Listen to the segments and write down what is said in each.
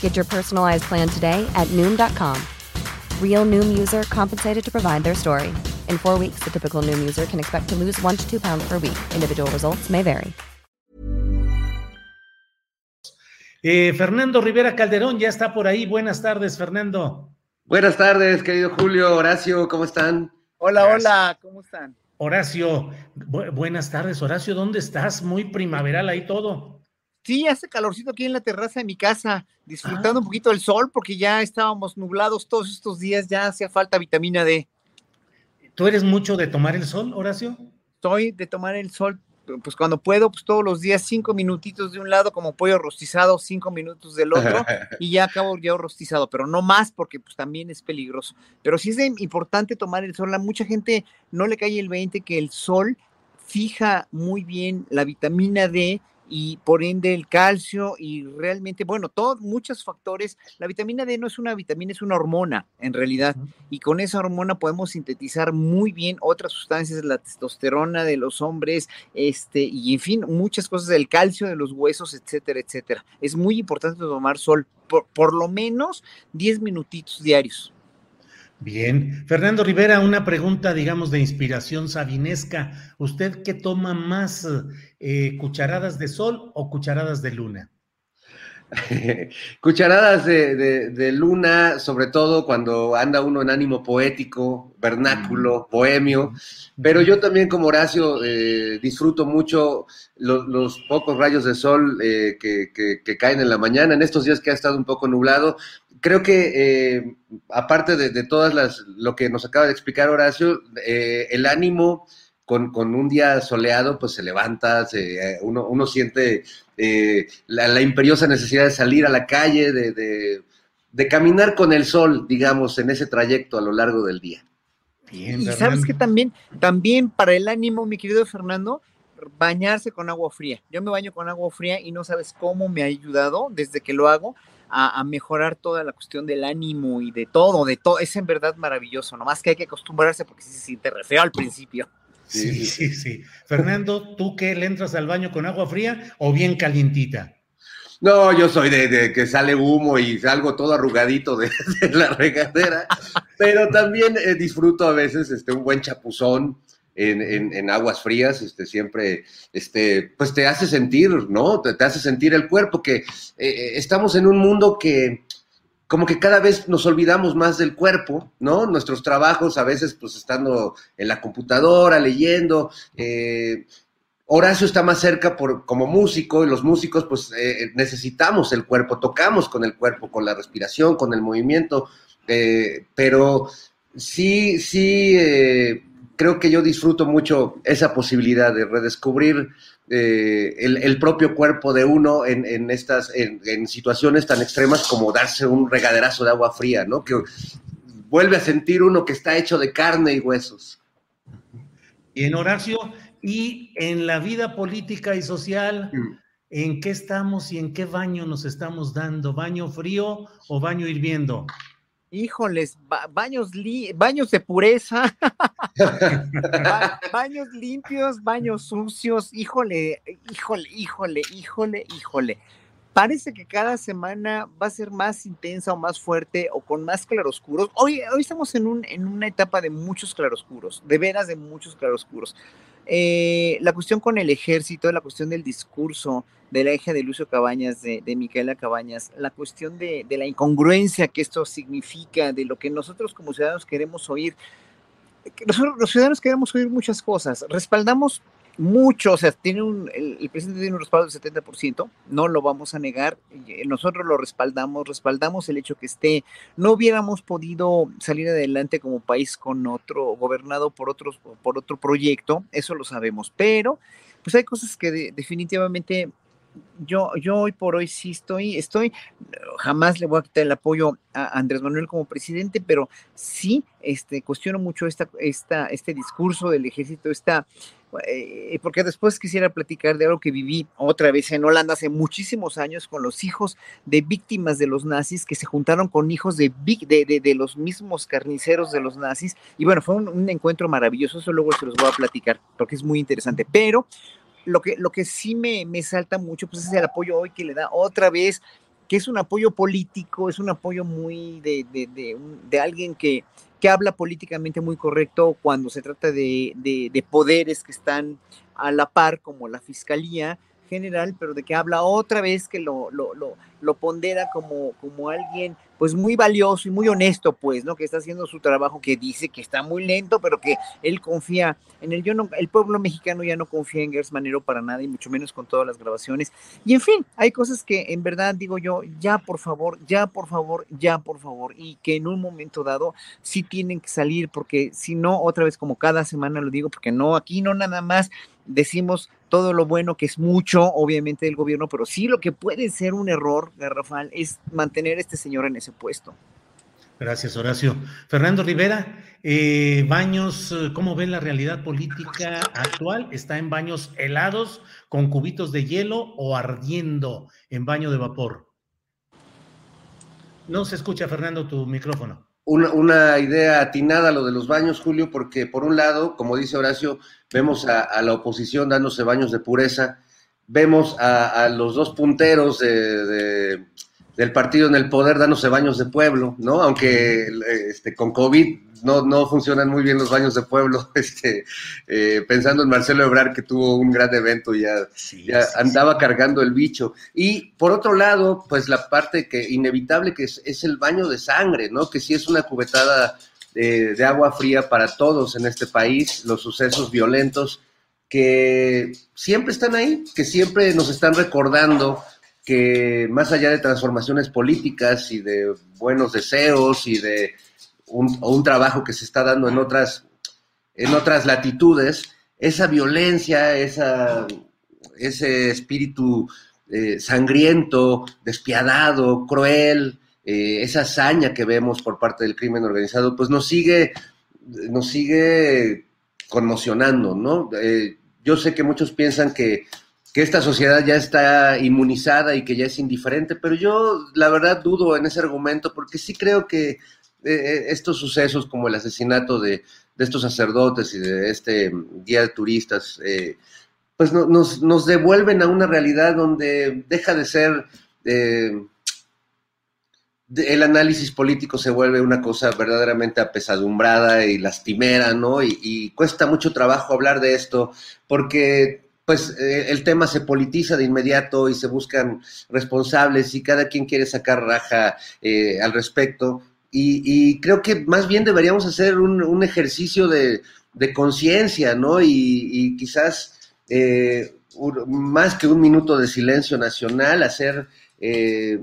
Get your personalized plan today at Noom.com. Real Noom user compensated to provide their story. In four weeks, the typical Noom user can expect to lose one to two pounds per week. Individual results may vary. Eh, Fernando Rivera Calderón ya está por ahí. Buenas tardes, Fernando. Buenas tardes, querido Julio, Horacio, ¿cómo están? Hola, hola, ¿cómo están? Horacio, bu buenas tardes, Horacio, ¿dónde estás? Muy primaveral ahí todo. Sí, hace calorcito aquí en la terraza de mi casa, disfrutando ah. un poquito del sol porque ya estábamos nublados todos estos días, ya hacía falta vitamina D. ¿Tú eres mucho de tomar el sol, Horacio? Soy de tomar el sol pues cuando puedo, pues todos los días cinco minutitos de un lado como pollo rostizado, cinco minutos del otro y ya acabo ya rostizado, pero no más porque pues también es peligroso. Pero sí es importante tomar el sol. A mucha gente no le cae el 20 que el sol fija muy bien la vitamina D y por ende el calcio y realmente, bueno, todos, muchos factores. La vitamina D no es una vitamina, es una hormona en realidad. Y con esa hormona podemos sintetizar muy bien otras sustancias, la testosterona de los hombres, este, y en fin, muchas cosas del calcio de los huesos, etcétera, etcétera. Es muy importante tomar sol, por, por lo menos 10 minutitos diarios. Bien. Fernando Rivera, una pregunta, digamos, de inspiración sabinesca. ¿Usted qué toma más, eh, cucharadas de sol o cucharadas de luna? cucharadas de, luna, sobre todo cuando anda uno en ánimo poético, vernáculo, mm. bohemio, pero yo también como Horacio eh, disfruto mucho los pocos rayos de sol eh, que, que, caen en la mañana, en estos días que ha estado un poco nublado, creo que eh, aparte de, todas las, lo que nos acaba de explicar Horacio, eh, el ánimo con, un día soleado, pues se levanta, se, eh, uno, uno, siente la, imperiosa necesidad de salir a la calle, de, de, caminar con el sol, digamos, en ese trayecto a lo largo del día. y sabes que también, también para el ánimo, mi querido Fernando, bañarse con agua fría. Yo me baño con agua fría y no sabes cómo me ha ayudado desde que lo hago a, mejorar toda la cuestión del ánimo y de todo, de todo. Es en verdad maravilloso, nomás que hay que acostumbrarse porque sí se siente re feo al principio. Sí, sí, sí. Fernando, ¿tú qué le entras al baño con agua fría o bien calientita? No, yo soy de, que sale humo y salgo todo arrugadito de, la regadera, pero también eh, disfruto a veces este, un buen chapuzón, en, aguas frías, este, siempre, este, pues te hace sentir, ¿no? Te, hace sentir el cuerpo, que eh, eh, estamos en un mundo que como que cada vez nos olvidamos más del cuerpo, ¿no? Nuestros trabajos a veces, pues estando en la computadora, leyendo, eh, Horacio está más cerca por, como músico y los músicos pues necesitamos el cuerpo, tocamos con el cuerpo, con la respiración, con el movimiento, pero sí, sí, creo que yo disfruto mucho esa posibilidad de redescubrir eh, el, propio cuerpo de uno en, estas en, situaciones tan extremas como darse un regaderazo de agua fría, ¿no? Que vuelve a sentir uno que está hecho de carne y huesos. Y en Horacio, y en la vida política y social, mm. ¿en qué estamos y en qué baño nos estamos dando? ¿Baño frío o baño hirviendo? Híjoles, baños, baños de pureza, baños limpios, baños sucios, híjole, híjole, híjole, híjole, híjole. Parece que cada semana va a ser más intensa o más fuerte o con más claroscuros. Hoy, hoy estamos en, un, en una etapa de muchos claroscuros, de veras de muchos claroscuros. Eh, la cuestión con el ejército, la cuestión del discurso, de la hija de Lucio Cabañas, de, de Micaela Cabañas, la cuestión de, de la incongruencia que esto significa, de lo que nosotros como ciudadanos queremos oír. Nosotros los ciudadanos queremos oír muchas cosas. Respaldamos mucho, o sea, tiene un, el, presidente tiene un respaldo del 70%, no lo vamos a negar, eh, nosotros lo respaldamos, respaldamos el hecho que esté, no hubiéramos podido salir adelante como país con otro, gobernado por, otros, por otro proyecto, eso lo sabemos, pero pues hay cosas que definitivamente yo, yo hoy por hoy sí estoy, estoy, jamás le voy a quitar el apoyo a Andrés Manuel como presidente, pero sí este, cuestiono mucho esta, esta, este discurso del ejército, esta, eh, porque después quisiera platicar de algo que viví otra vez en Holanda hace muchísimos años con los hijos de víctimas de los nazis que se juntaron con hijos de, de, de, los mismos carniceros de los nazis. Y bueno, fue un, un encuentro maravilloso, eso luego se los voy a platicar porque es muy interesante. Pero lo que, lo que sí me, me salta mucho pues es el apoyo hoy que le da otra vez, que es un apoyo político, es un apoyo muy de, de, de, de alguien que, que habla políticamente muy correcto cuando se trata de, de, poderes que están a la par, como la fiscalía general, pero de que habla otra vez que lo, lo, lo, pondera como, como alguien pues muy valioso y muy honesto, pues, ¿no? Que está haciendo su trabajo, que dice que está muy lento, pero que él confía en él. Yo no, el pueblo mexicano ya no confía en Gers Manero para nada, y mucho menos con todas las grabaciones. Y en fin, hay cosas que en verdad digo yo, ya por favor, ya por favor, ya por favor, y que en un momento dado sí tienen que salir, porque si no, otra vez como cada semana lo digo, porque no, aquí no nada más decimos todo lo bueno que es mucho, obviamente, del gobierno, pero sí lo que puede ser un error, garrafal, es mantener a este señor en ese puesto. Gracias, Horacio. Fernando Rivera, eh, Baños, ¿cómo ven la realidad política actual? ¿Está en baños helados con cubitos de hielo o ardiendo en baño de vapor? No se escucha, Fernando, tu micrófono. Una, una, idea atinada lo de los baños, Julio, porque por un lado, como dice Horacio, vemos a, la oposición dándose baños de pureza, vemos a, los dos punteros de, del partido en el poder dándose baños de pueblo, ¿no? Aunque este, con COVID no, no funcionan muy bien los baños de pueblo, este, eh, pensando en Marcelo Ebrar que tuvo un gran evento y ya, sí, ya sí, andaba sí. cargando el bicho. Y por otro lado, pues la parte que inevitable que es, es el baño de sangre, ¿no? Que sí es una cubetada de, de agua fría para todos en este país, los sucesos violentos que siempre están ahí, que siempre nos están recordando que más allá de transformaciones políticas y de buenos deseos y de un, trabajo que se está dando en otras, en otras latitudes, esa violencia, ese espíritu eh, sangriento, despiadado, cruel, eh, esa hazaña que vemos por parte del crimen organizado, pues nos sigue, nos sigue conmocionando, ¿no? Eh, yo sé que muchos piensan que, que, esta sociedad ya está inmunizada y que ya es indiferente, pero yo la verdad dudo en ese argumento porque sí creo que eh, estos sucesos como el asesinato de, de, estos sacerdotes y de este guía de turistas, eh, pues no, nos, nos, devuelven a una realidad donde deja de ser... Eh, el análisis político se vuelve una cosa verdaderamente apesadumbrada y lastimera, ¿no? Y cuesta mucho trabajo hablar de esto porque pues eh, el tema se politiza de inmediato y se buscan responsables y cada quien quiere sacar raja eh, al respecto. Y, creo que más bien deberíamos hacer un, ejercicio de, conciencia, ¿no? Y, quizás eh, más que un minuto de silencio nacional, hacer eh,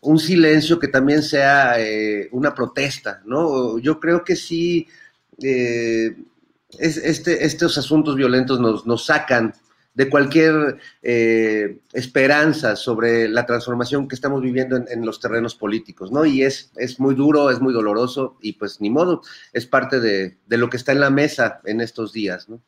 un silencio que también sea eh, una protesta, ¿no? Yo creo que sí, es, este, estos asuntos violentos nos, nos sacan de cualquier eh, esperanza sobre la transformación que estamos viviendo en, los terrenos políticos, ¿no? Y es, es muy duro, es muy doloroso y pues ni modo, es parte de, de lo que está en la mesa en estos días, ¿no?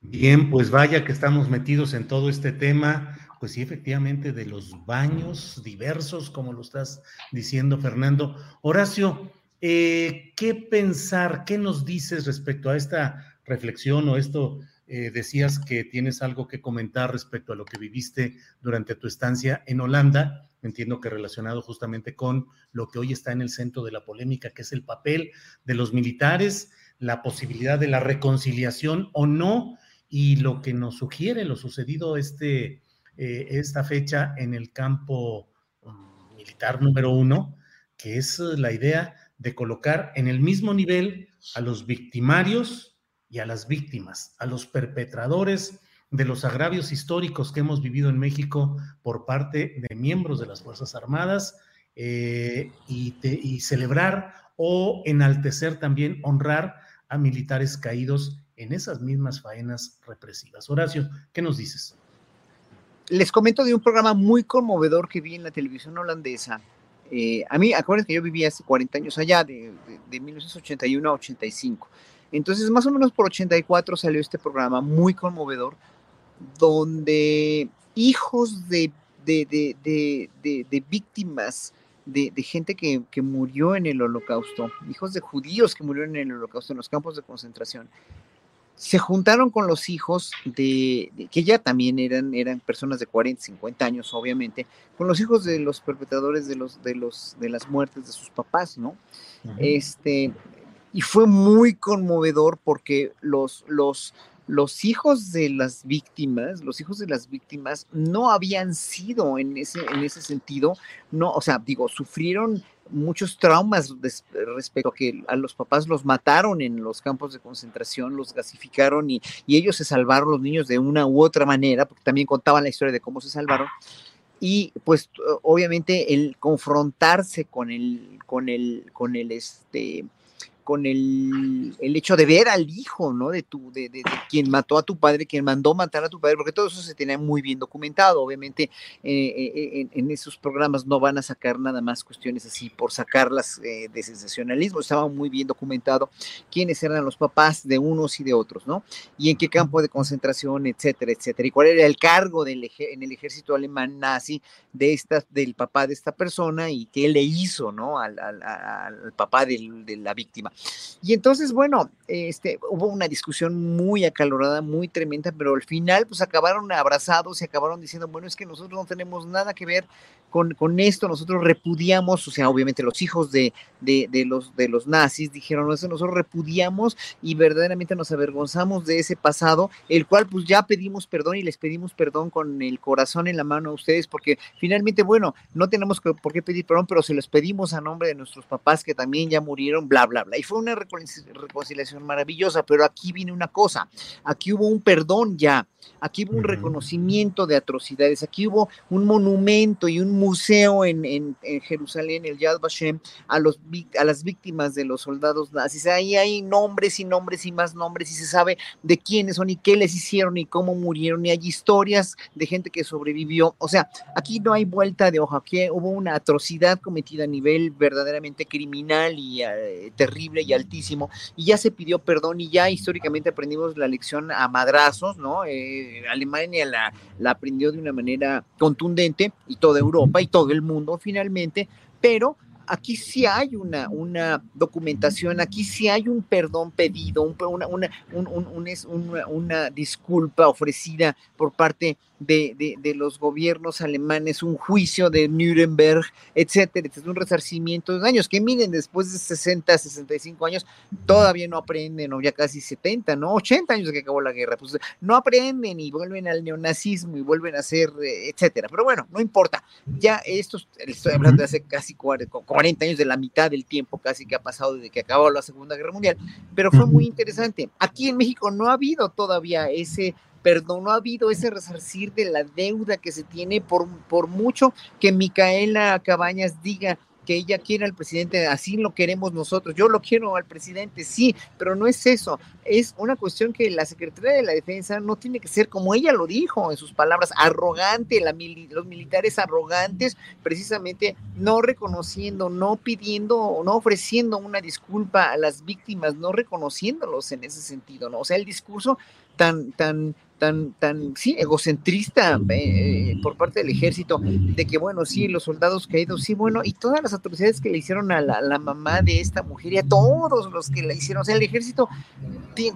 Bien, pues vaya que estamos metidos en todo este tema pues sí, efectivamente, de los baños diversos, como lo estás diciendo, Fernando. Horacio, eh, ¿qué pensar, qué nos dices respecto a esta reflexión o esto? Eh, decías que tienes algo que comentar respecto a lo que viviste durante tu estancia en Holanda. Entiendo que relacionado justamente con lo que hoy está en el centro de la polémica, que es el papel de los militares, la posibilidad de la reconciliación o no, y lo que nos sugiere lo sucedido este eh, esta fecha en el campo mm, militar número uno, que es la idea de colocar en el mismo nivel a los victimarios y a las víctimas, a los perpetradores de los agravios históricos que hemos vivido en México por parte de miembros de las Fuerzas Armadas eh, y, celebrar o enaltecer también, honrar a militares caídos en esas mismas faenas represivas. Horacio, ¿qué nos dices? Les comento de un programa muy conmovedor que vi en la televisión holandesa. Eh, a mí, acuérdense que yo vivía hace 40 años allá, de, de, 1981 a 85. Entonces, más o menos por 84 salió este programa muy conmovedor, donde hijos de, de víctimas de, gente que, que, murió en el holocausto, hijos de judíos que murieron en el holocausto, en los campos de concentración, se juntaron con los hijos de, que ya también eran, eran personas de 40, 50 años, obviamente, con los hijos de los perpetradores de los, de los, de las muertes de sus papás, ¿no? Este, y fue muy conmovedor porque los, los, los hijos de las víctimas, los hijos de las víctimas no habían sido en ese, en ese sentido, no, o sea, digo, sufrieron muchos traumas respecto a que a los papás los mataron en los campos de concentración, los gasificaron y, y ellos se salvaron los niños de una u otra manera, porque también contaban la historia de cómo se salvaron. Y pues obviamente el confrontarse con el, con el, con el, este, con el, el, hecho de ver al hijo, ¿no? De, tu, de, de, quien mató a tu padre, quien mandó matar a tu padre, porque todo eso se tenía muy bien documentado. Obviamente, eh, eh, en, esos programas no van a sacar nada más cuestiones así por sacarlas eh, de sensacionalismo. Estaba muy bien documentado quiénes eran los papás de unos y de otros, ¿no? Y en qué campo de concentración, etcétera, etcétera. Y cuál era el cargo del en el ejército alemán nazi de esta, del papá de esta persona y qué le hizo, ¿no? Al, al, al papá del, de la víctima. Y entonces, bueno, este, hubo una discusión muy acalorada, muy tremenda, pero al final, pues acabaron abrazados y acabaron diciendo, bueno, es que nosotros no tenemos nada que ver con, con esto, nosotros repudiamos, o sea, obviamente los hijos de, de, los, de los nazis dijeron, eso nosotros repudiamos y verdaderamente nos avergonzamos de ese pasado, el cual pues ya pedimos perdón y les pedimos perdón con el corazón en la mano a ustedes, porque finalmente, bueno, no tenemos por qué pedir perdón, pero se los pedimos a nombre de nuestros papás que también ya murieron, bla, bla, bla. Fue una reconciliación maravillosa, pero aquí viene una cosa, aquí hubo un perdón ya, aquí hubo un reconocimiento de atrocidades, aquí hubo un monumento y un museo en, en, en Jerusalén, el Yad Vashem, a, los, a las víctimas de los soldados nazis. Ahí hay nombres y nombres y más nombres y se sabe de quiénes son y qué les hicieron y cómo murieron y hay historias de gente que sobrevivió. O sea, aquí no hay vuelta de hoja, aquí hubo una atrocidad cometida a nivel verdaderamente criminal y uh, terrible y altísimo y ya se pidió perdón y ya históricamente aprendimos la lección a madrazos, ¿no? Eh, Alemania la, la aprendió de una manera contundente y toda Europa y todo el mundo finalmente, pero aquí sí hay una, una documentación, aquí sí hay un perdón pedido, un, una, una, un, un, una, una, disculpa ofrecida por parte de, de, de, los gobiernos alemanes, un juicio de Nuremberg, etcétera, es un resarcimiento de daños, que miren, después de 60, 65 años, todavía no aprenden, o ya casi 70, ¿no? 80 años de que acabó la guerra, pues no aprenden y vuelven al neonazismo y vuelven a ser, etcétera. Pero bueno, no importa, ya esto, estoy hablando de hace casi 40, 40 años, de la mitad del tiempo casi que ha pasado desde que acabó la Segunda Guerra Mundial, pero fue muy interesante. Aquí en México no ha habido todavía ese perdón, no ha habido ese resarcir de la deuda que se tiene por, por mucho que Micaela Cabañas diga que ella quiere al presidente, así lo queremos nosotros. Yo lo quiero al presidente, sí, pero no es eso. Es una cuestión que la Secretaría de la Defensa no tiene que ser, como ella lo dijo en sus palabras, arrogante, la, los militares arrogantes, precisamente no reconociendo, no pidiendo, no ofreciendo una disculpa a las víctimas, no reconociéndolos en ese sentido, ¿no? O sea, el discurso tan, tan tan, tan, sí, egocentrista eh, por parte del ejército, de que, bueno, sí, los soldados caídos, sí, bueno, y todas las atrocidades que le hicieron a la, mamá de esta mujer y a todos los que la hicieron, o sea, el ejército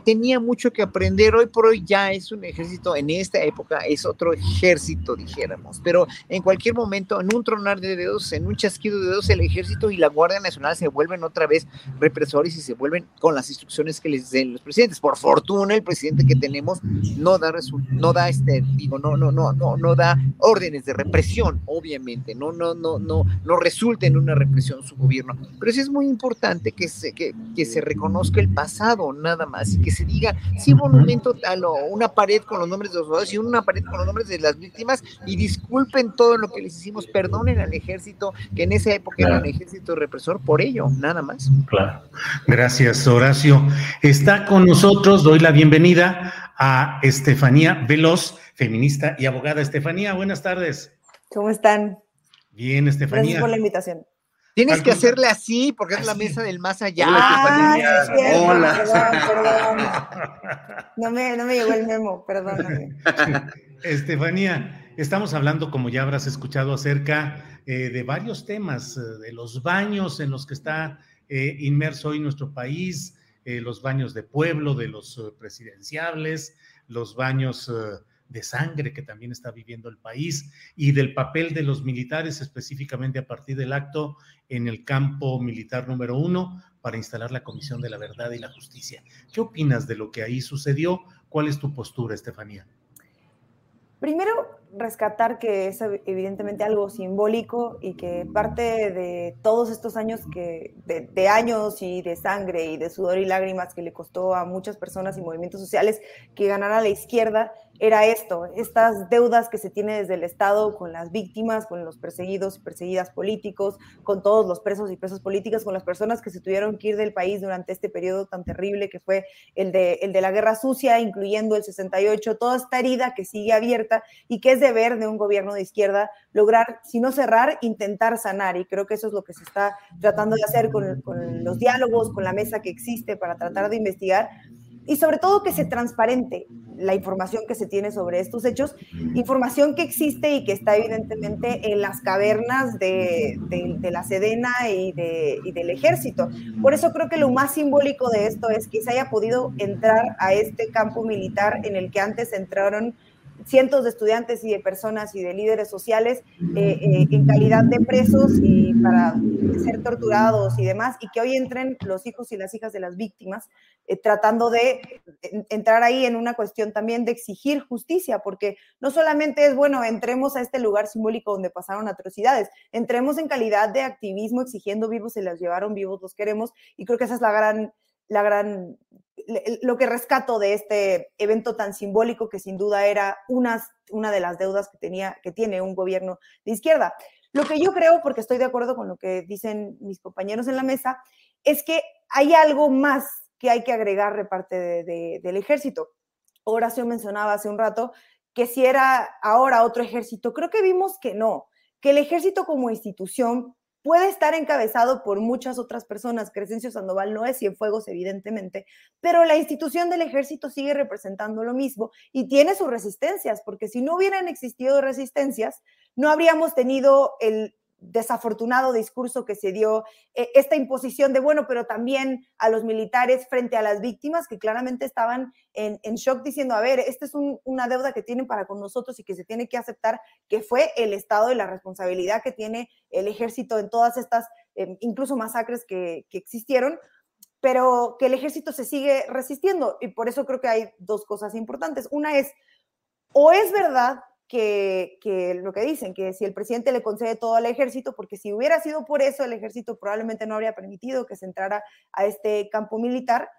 tenía mucho que aprender, hoy por hoy ya es un ejército, en esta época es otro ejército, dijéramos, pero en cualquier momento, en un tronar de dedos, en un chasquido de dedos, el ejército y la Guardia Nacional se vuelven otra vez represores y se vuelven con las instrucciones que les den los presidentes. Por fortuna, el presidente que tenemos no da no da este digo no no no no no da órdenes de represión obviamente no no no no no resulta en una represión su gobierno. Pero sí es muy importante que se que, que se reconozca el pasado nada más y que se diga sí monumento tal o una pared con los nombres de los soldados y una pared con los nombres de las víctimas y disculpen todo lo que les hicimos perdonen al ejército que en esa época era un ejército represor por ello nada más. Claro. Gracias Horacio. Está con nosotros doy la bienvenida a Estefanía Veloz, feminista y abogada. Estefanía, buenas tardes. ¿Cómo están? Bien, Estefanía. Gracias por la invitación. Tienes que hacerle así porque es la mesa del más allá. Hola, Estefanía. Hola. Perdón, No me, no me llegó el memo, perdóname. Estefanía, estamos hablando, como ya habrás escuchado, acerca eh, de varios temas, eh, de los baños en los que está eh, inmerso hoy nuestro país, eh, los baños de pueblo, de los eh, presidenciables, los baños eh, de sangre que también está viviendo el país y del papel de los militares específicamente a partir del acto en el campo militar número uno para instalar la Comisión de la Verdad y la Justicia. ¿Qué opinas de lo que ahí sucedió? ¿Cuál es tu postura, Estefanía? Primero, rescatar que es evidentemente algo simbólico y que parte de todos estos años que, de, años y de sangre y de sudor y lágrimas que le costó a muchas personas y movimientos sociales que ganara la izquierda, era esto, estas deudas que se tiene desde el Estado con las víctimas, con los perseguidos y perseguidas políticos, con todos los presos y presas políticas, con las personas que se tuvieron que ir del país durante este periodo tan terrible que fue el de, el de la guerra sucia, incluyendo el 68, toda esta herida que sigue abierta y que es deber de un gobierno de izquierda lograr, si no cerrar, intentar sanar. Y creo que eso es lo que se está tratando de hacer con, con los diálogos, con la mesa que existe para tratar de investigar y sobre todo que se transparente la información que se tiene sobre estos hechos, información que existe y que está evidentemente en las cavernas de, de, la Sedena y, de, y, del ejército. Por eso creo que lo más simbólico de esto es que se haya podido entrar a este campo militar en el que antes entraron cientos de estudiantes y de personas y de líderes sociales eh, eh, en calidad de presos y para ser torturados y demás, y que hoy entren los hijos y las hijas de las víctimas, eh, tratando de entrar ahí en una cuestión también de exigir justicia, porque no solamente es, bueno, entremos a este lugar simbólico donde pasaron atrocidades, entremos en calidad de activismo exigiendo vivos, se los llevaron vivos, los queremos, y creo que esa es la gran la gran, lo que rescato de este evento tan simbólico que sin duda era una de las deudas que, tenía, que tiene un gobierno de izquierda. Lo que yo creo, porque estoy de acuerdo con lo que dicen mis compañeros en la mesa, es que hay algo más que hay que agregar de parte del ejército. Horacio mencionaba hace un rato que si era ahora otro ejército, creo que vimos que no, que el ejército como institución puede estar encabezado por muchas otras personas. Crescencio Sandoval no es Cienfuegos, evidentemente, pero la institución del ejército sigue representando lo mismo y tiene sus resistencias, porque si no hubieran existido resistencias, no habríamos tenido el desafortunado discurso que se dio, eh, esta imposición de, bueno, pero también a los militares frente a las víctimas que claramente estaban en, shock diciendo, a ver, esta es una deuda que tienen para con nosotros y que se tiene que aceptar, que fue el Estado y la responsabilidad que tiene el ejército en todas estas, em, incluso masacres que, que existieron, pero que el ejército se sigue resistiendo. Y por eso creo que hay dos cosas importantes. Una es, o es verdad que, lo que dicen, que si el presidente le concede todo al ejército, porque si hubiera sido por eso, el ejército probablemente no habría permitido que se entrara a este campo militar,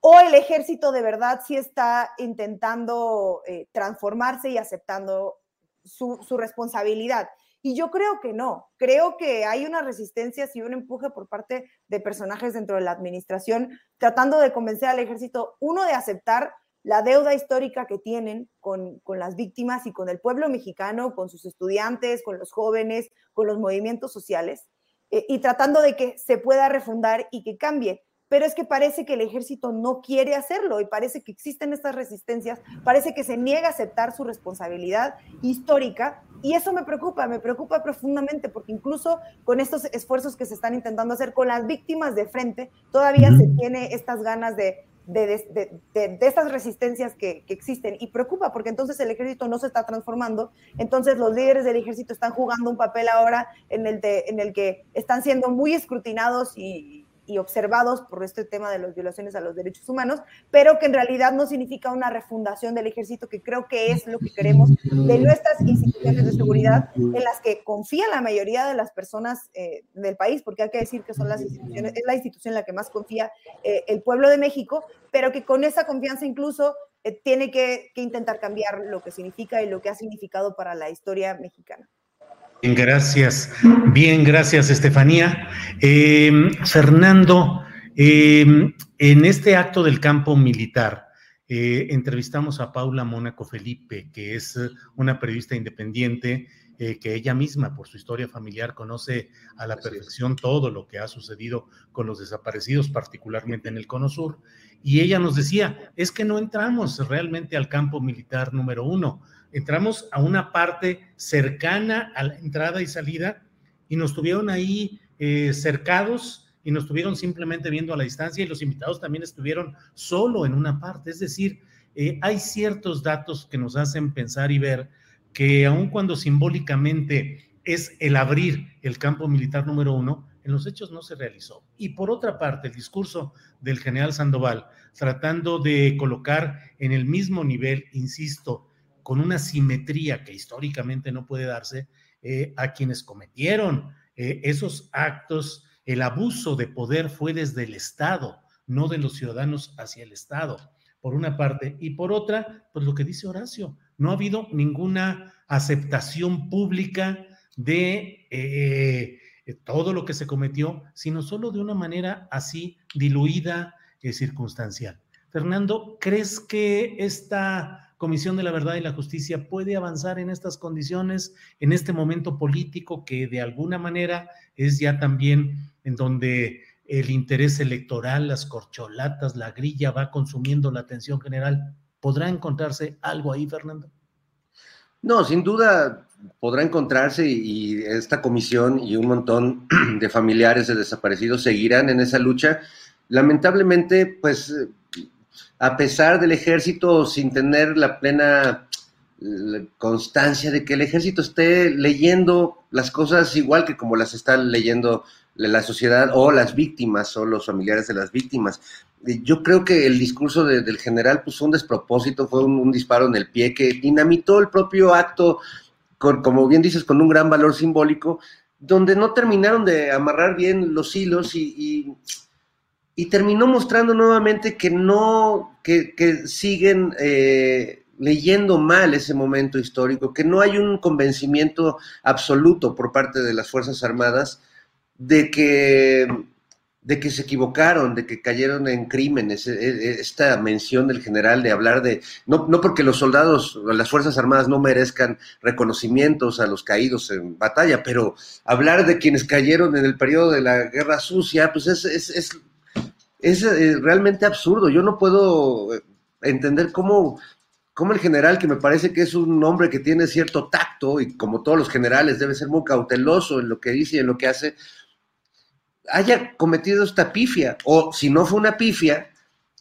o el ejército de verdad sí está intentando eh, transformarse y aceptando su, su, responsabilidad. Y yo creo que no, creo que hay una resistencia y un empuje por parte de personajes dentro de la administración tratando de convencer al ejército, uno, de aceptar la deuda histórica que tienen con, las víctimas y con el pueblo mexicano, con sus estudiantes, con los jóvenes, con los movimientos sociales, eh, y tratando de que se pueda refundar y que cambie. Pero es que parece que el ejército no quiere hacerlo y parece que existen estas resistencias, parece que se niega a aceptar su responsabilidad histórica y eso me preocupa, me preocupa profundamente porque incluso con estos esfuerzos que se están intentando hacer con las víctimas de frente, todavía se tiene estas ganas de de, estas resistencias que, existen. Y preocupa porque entonces el ejército no se está transformando, entonces los líderes del ejército están jugando un papel ahora en el, en el que están siendo muy escrutinados y, y observados por este tema de las violaciones a los derechos humanos, pero que en realidad no significa una refundación del ejército, que creo que es lo que queremos de nuestras instituciones de seguridad, en las que confía la mayoría de las personas eh, del país, porque hay que decir que son las instituciones, es la institución en la que más confía eh, el pueblo de México, pero que con esa confianza incluso eh, tiene que, que intentar cambiar lo que significa y lo que ha significado para la historia mexicana. Bien, gracias. Bien, gracias, Estefanía. Eh, Fernando, eh, en este acto del campo militar, eh, entrevistamos a Paula Mónaco Felipe, que es una periodista independiente, que ella misma, por su historia familiar, conoce a la perfección todo lo que ha sucedido con los desaparecidos, particularmente en el Cono Sur. Y ella nos decía, es que no entramos realmente al campo militar número uno entramos a una parte cercana a la entrada y salida y nos tuvieron ahí eh, cercados y nos tuvieron simplemente viendo a la distancia y los invitados también estuvieron solo en una parte. Es decir, eh, hay ciertos datos que nos hacen pensar y ver que aun cuando simbólicamente es el abrir el campo militar número uno, en los hechos no se realizó. Y por otra parte, el discurso del general Sandoval, tratando de colocar en el mismo nivel, insisto, con una simetría que históricamente no puede darse eh, a quienes cometieron eh, esos actos. El abuso de poder fue desde el Estado, no de los ciudadanos hacia el Estado, por una parte. Y por otra, pues lo que dice Horacio, no ha habido ninguna aceptación pública de eh, todo lo que se cometió, sino solo de una manera así diluida, y circunstancial. Fernando, ¿crees que esta Comisión de la Verdad y la Justicia puede avanzar en estas condiciones, en este momento político que de alguna manera es ya también en donde el interés electoral, las corcholatas, la grilla va consumiendo la atención general. ¿Podrá encontrarse algo ahí, Fernando? No, sin duda podrá encontrarse y esta comisión y un montón de familiares de desaparecidos seguirán en esa lucha. Lamentablemente, pues a pesar del ejército, sin tener la plena constancia de que el ejército esté leyendo las cosas igual que como las está leyendo la sociedad o las víctimas o los familiares de las víctimas. Yo creo que el discurso del general pues, fue un despropósito, fue un, disparo en el pie que dinamitó el propio acto, como bien dices, con un gran valor simbólico, donde no terminaron de amarrar bien los hilos y terminó mostrando nuevamente que no, que, siguen eh, leyendo mal ese momento histórico, que no hay un convencimiento absoluto por parte de las Fuerzas Armadas de que, de que se equivocaron, de que cayeron en crímenes. E, e, esta mención del general de hablar de, no, no porque los soldados, las Fuerzas Armadas no merezcan reconocimientos a los caídos en batalla, pero hablar de quienes cayeron en el periodo de la Guerra Sucia, pues es, es es eh, realmente absurdo. Yo no puedo eh, entender cómo, cómo, el general, que me parece que es un hombre que tiene cierto tacto y como todos los generales debe ser muy cauteloso en lo que dice y en lo que hace, haya cometido esta pifia. O si no fue una pifia,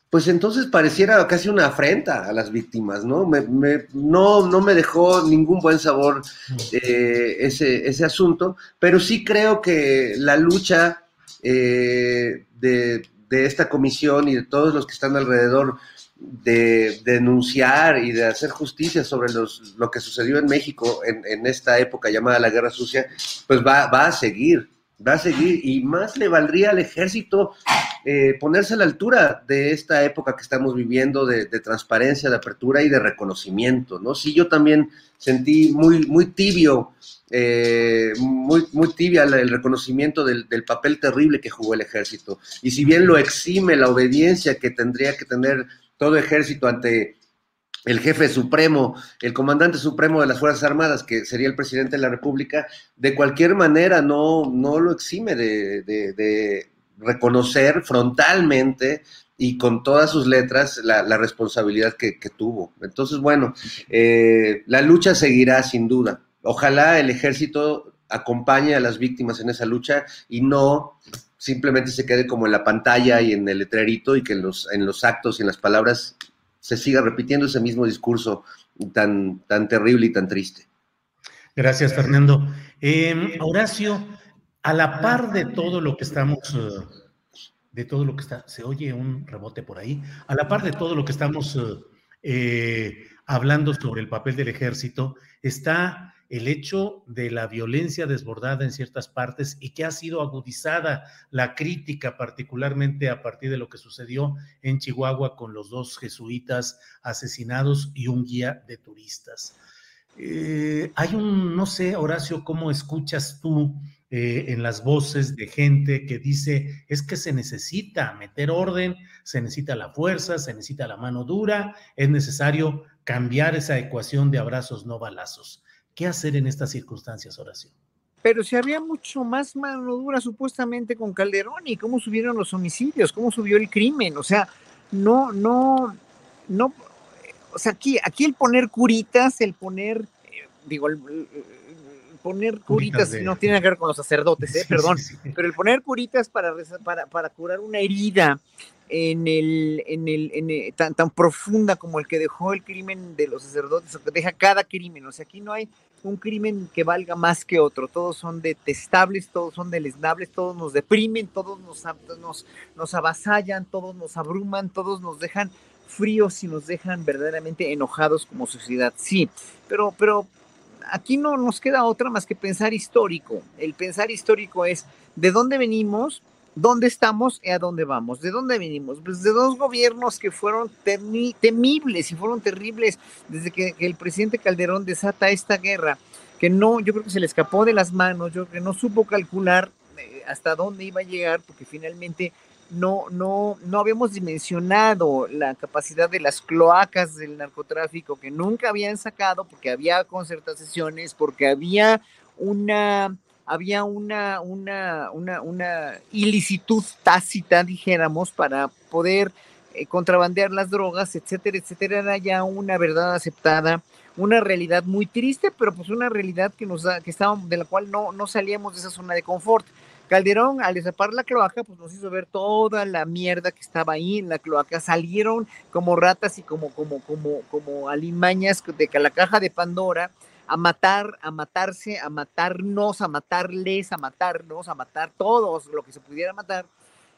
pues entonces pareciera casi una afrenta a las víctimas, ¿no? Me, no, no me dejó ningún buen sabor eh, ese, ese asunto, pero sí creo que la lucha de de esta comisión y de todos los que están alrededor de, denunciar y de hacer justicia sobre los, lo que sucedió en México en, esta época llamada la Guerra Sucia, pues va, va, a seguir, va a seguir y más le valdría al ejército eh, ponerse a la altura de esta época que estamos viviendo de, transparencia, de apertura y de reconocimiento, ¿no? Sí, yo también sentí muy, muy tibio eh, muy, muy tibia el reconocimiento del, papel terrible que jugó el ejército. Y si bien lo exime la obediencia que tendría que tener todo ejército ante el jefe supremo, el comandante supremo de las Fuerzas Armadas, que sería el presidente de la República, de cualquier manera no, no lo exime de, reconocer frontalmente y con todas sus letras la, responsabilidad que, tuvo. Entonces, bueno, eh, la lucha seguirá sin duda. Ojalá el ejército acompañe a las víctimas en esa lucha y no simplemente se quede como en la pantalla y en el letrerito y que en los, en los actos y en las palabras se siga repitiendo ese mismo discurso tan, tan terrible y tan triste. Gracias, Fernando. Em, Horacio, a la par de todo lo que estamos eh, de todo lo que está, se oye un rebote por ahí, a la par de todo lo que estamos eh, hablando sobre el papel del ejército, está el hecho de la violencia desbordada en ciertas partes y que ha sido agudizada la crítica, particularmente a partir de lo que sucedió en Chihuahua con los dos jesuitas asesinados y un guía de turistas. Eh, hay un, no sé, Horacio, ¿cómo escuchas tú eh, en las voces de gente que dice, es que se necesita meter orden, se necesita la fuerza, se necesita la mano dura, es necesario cambiar esa ecuación de abrazos, no balazos? ¿Qué hacer en estas circunstancias, Horacio? Pero si había mucho más mano dura supuestamente con Calderón y cómo subieron los homicidios, cómo subió el crimen, o sea, no, no, no, o sea, aquí, aquí el poner curitas, el poner, eh, digo, el, poner curitas, no tiene que ver con los sacerdotes, ¿eh? perdón, pero el poner curitas para, para, para curar una herida en el, en el, en tan, tan profunda como el que dejó el crimen de los sacerdotes, o que deja cada crimen. O sea, aquí no hay un crimen que valga más que otro. Todos son detestables, todos son deleznables, todos nos deprimen, todos nos, nos, nos avasallan, todos nos abruman, todos nos dejan fríos y nos dejan verdaderamente enojados como sociedad. Sí, pero, pero aquí no nos queda otra más que pensar histórico. El pensar histórico es de dónde venimos, dónde estamos y a dónde vamos. ¿De dónde venimos? Pues de dos gobiernos que fueron temibles y fueron terribles desde que, el presidente Calderón desata esta guerra, que no, yo creo que se le escapó de las manos, yo creo que no supo calcular eh, hasta dónde iba a llegar, porque finalmente no, no, no habíamos dimensionado la capacidad de las cloacas del narcotráfico que nunca habían sacado, porque había concertaciones, porque había una había una, una, una, una ilicitud tácita, dijéramos, para poder eh, contrabandear las drogas, etcétera, etcétera, era ya una verdad aceptada, una realidad muy triste, pero pues una realidad que nos da, que estábamos, de la cual no, no salíamos de esa zona de confort. Calderón, al desapar la cloaca, pues nos hizo ver toda la mierda que estaba ahí en la cloaca. Salieron como ratas y como, como, como, como alimañas de la caja de Pandora a matar, a matarse, a matarnos, a matarles, a matarnos, a matar todos lo que se pudiera matar.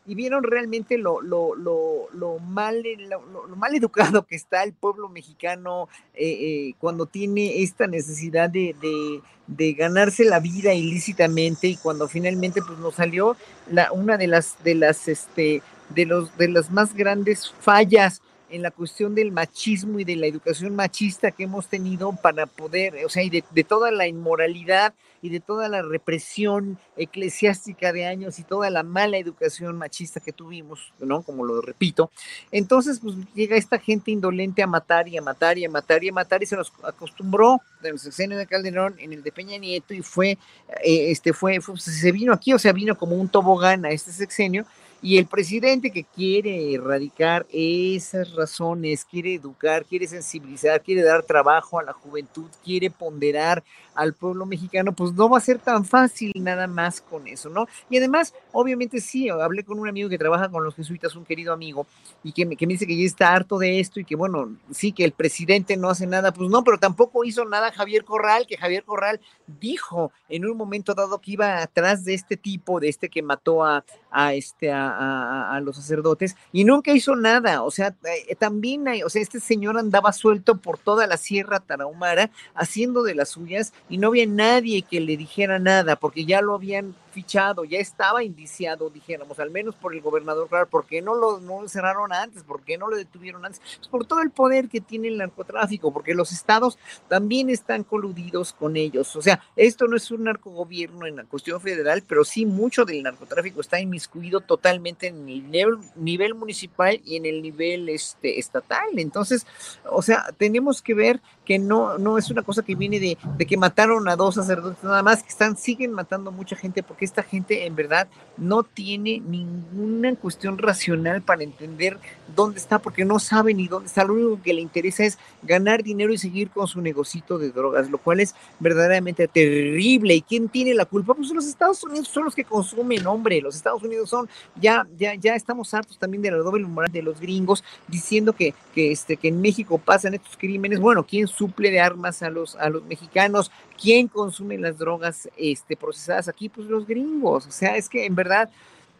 Y vieron realmente lo, lo, lo, lo mal, lo, mal educado que está el pueblo mexicano eh, eh, cuando tiene esta necesidad de, de, de, ganarse la vida ilícitamente y cuando finalmente pues nos salió la, una de las, de las, este, de los, de las más grandes fallas en la cuestión del machismo y de la educación machista que hemos tenido para poder, o sea, y de, toda la inmoralidad y de toda la represión eclesiástica de años y toda la mala educación machista que tuvimos, ¿no? Como lo repito. Entonces, pues llega esta gente indolente a matar y a matar y a matar y a matar y se nos acostumbró en el sexenio de Calderón, en el de Peña Nieto y fue, eh, este, fue, fue, se vino aquí, o sea, vino como un tobogán a este sexenio y el presidente que quiere erradicar esas razones, quiere educar, quiere sensibilizar, quiere dar trabajo a la juventud, quiere ponderar al pueblo mexicano, pues no va a ser tan fácil nada más con eso, ¿no? Y además, obviamente sí, hablé con un amigo que trabaja con los jesuitas, un querido amigo, y que me, que me dice que ya está harto de esto y que bueno, sí, que el presidente no hace nada, pues no, pero tampoco hizo nada Javier Corral, que Javier Corral dijo en un momento dado que iba atrás de este tipo, de este que mató a, a este, a, a, los sacerdotes y nunca hizo nada. O sea, eh, también hay, o sea, este señor andaba suelto por toda la Sierra Tarahumara haciendo de las suyas y no había nadie que le dijera nada porque ya lo habían fichado, ya estaba indiciado, dijéramos, al menos por el gobernador claro, ¿por qué no lo, no cerraron antes? ¿Por qué no lo detuvieron antes? Pues por todo el poder que tiene el narcotráfico, porque los estados también están coludidos con ellos. O sea, esto no es un narcogobierno en la cuestión federal, pero sí mucho del narcotráfico está inmiscuido totalmente en el nivel, nivel municipal y en el nivel este, estatal. Entonces, o sea, tenemos que ver que no, no es una cosa que viene de, de que mataron a dos sacerdotes nada más, que están, siguen matando mucha gente porque esta gente en verdad no tiene ninguna cuestión racional para entender dónde está, porque no sabe ni dónde está. Lo único que le interesa es ganar dinero y seguir con su negocito de drogas, lo cual es verdaderamente terrible. ¿Y quién tiene la culpa? Pues los Estados Unidos son los que consumen, hombre. Los Estados Unidos son, ya, ya, ya estamos hartos también de la doble moral de los gringos diciendo que, que, este, que en México pasan estos crímenes. Bueno, ¿quién suple de armas a los, a los mexicanos? ¿Quién consume las drogas este, procesadas aquí? Pues los gringos. O sea, es que en verdad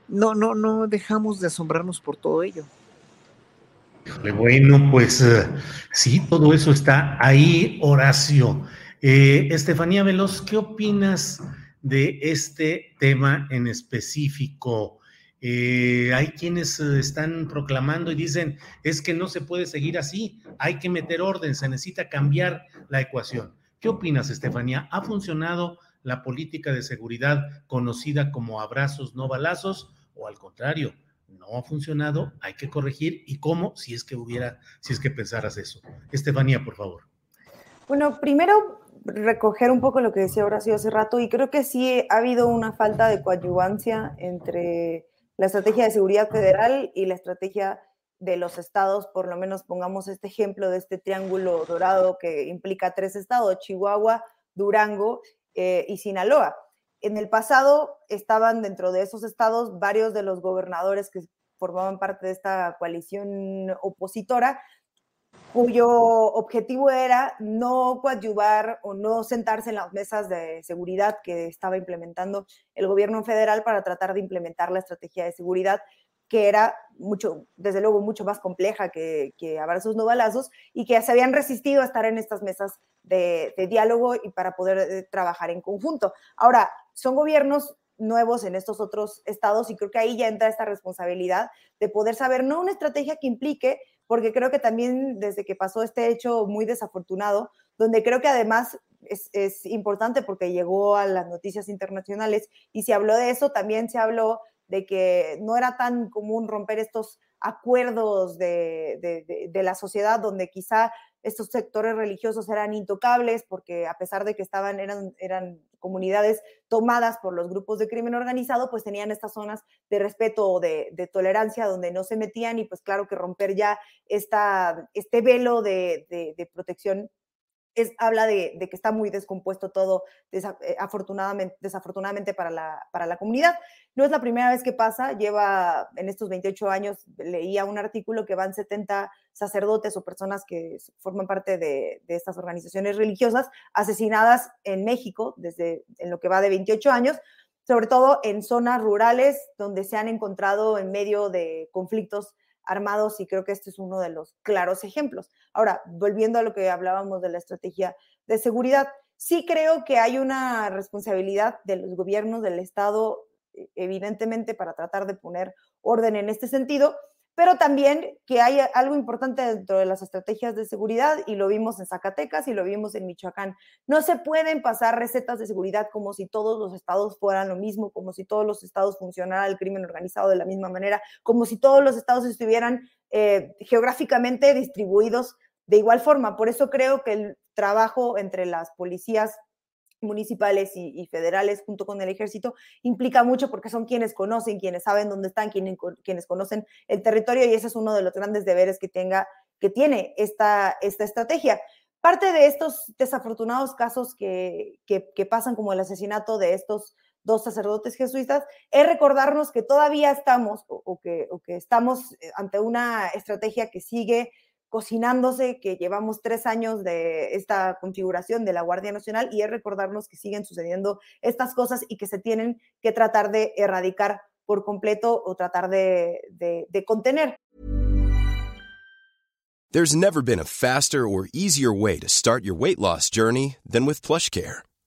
no, no, no dejamos de asombrarnos por todo ello. Bueno, pues eh, sí, todo eso está ahí, Horacio. Eh, Estefanía Veloz, ¿qué opinas de este tema en específico? Eh, hay quienes están proclamando y dicen, es que no se puede seguir así, hay que meter orden, se necesita cambiar la ecuación. ¿Qué opinas, Estefanía? ¿Ha funcionado la política de seguridad conocida como abrazos, no balazos? ¿O al contrario, no ha funcionado, hay que corregir? ¿Y cómo? Si es que hubiera, si es que pensaras eso. Estefanía, por favor. Bueno, primero recoger un poco lo que decía Horacio hace rato y creo que sí ha habido una falta de coadyuvancia entre la estrategia de seguridad federal y la estrategia de los estados, por lo menos pongamos este ejemplo de este triángulo dorado que implica tres estados, Chihuahua, Durango eh, y Sinaloa. En el pasado estaban dentro de esos estados varios de los gobernadores que formaban parte de esta coalición opositora, cuyo objetivo era no coadyuvar o no sentarse en las mesas de seguridad que estaba implementando el gobierno federal para tratar de implementar la estrategia de seguridad que era mucho, desde luego, mucho más compleja que, que abrazos no balazos y que se habían resistido a estar en estas mesas de, diálogo y para poder eh, trabajar en conjunto. Ahora, son gobiernos nuevos en estos otros estados y creo que ahí ya entra esta responsabilidad de poder saber, no una estrategia que implique, porque creo que también desde que pasó este hecho muy desafortunado, donde creo que además es, es, importante porque llegó a las noticias internacionales y se habló de eso, también se habló de que no era tan común romper estos acuerdos de, la sociedad donde quizá estos sectores religiosos eran intocables porque a pesar de que estaban, eran, eran comunidades tomadas por los grupos de crimen organizado, pues tenían estas zonas de respeto o de, tolerancia donde no se metían y pues claro que romper ya esta, este velo de protección habla de, que está muy descompuesto todo, eh, afortunadamente, desafortunadamente para la, para la comunidad. No es la primera vez que pasa, lleva en estos 28 años, leía un artículo que van 70 sacerdotes o personas que forman parte de, de estas organizaciones religiosas asesinadas en México desde en lo que va de 28 años, sobre todo en zonas rurales donde se han encontrado en medio de conflictos armados y creo que este es uno de los claros ejemplos. Ahora, volviendo a lo que hablábamos de la estrategia de seguridad, sí creo que hay una responsabilidad de los gobiernos del Estado, e, evidentemente, para tratar de poner orden en este sentido, pero también que hay algo importante dentro de las estrategias de seguridad y lo vimos en Zacatecas y lo vimos en Michoacán. No se pueden pasar recetas de seguridad como si todos los estados fueran lo mismo, como si todos los estados funcionara el crimen organizado de la misma manera, como si todos los estados estuvieran eh, geográficamente distribuidos de igual forma. Por eso creo que el trabajo entre las policías municipales y, federales junto con el ejército implica mucho porque son quienes conocen, quienes saben dónde están, quienes, quienes conocen el territorio y ese es uno de los grandes deberes que, tenga, que tiene esta, esta estrategia. Parte de estos desafortunados casos que, que, pasan como el asesinato de estos dos sacerdotes jesuitas es recordarnos que todavía estamos o, que, o que estamos eh, ante una estrategia que sigue cocinándose, que llevamos tres años de esta configuración de la Guardia Nacional y es recordarnos que siguen sucediendo estas cosas y que se tienen que tratar de erradicar por completo o tratar de, de, de contener. There's never been a faster or easier way to start your weight loss journey than with PlushCare.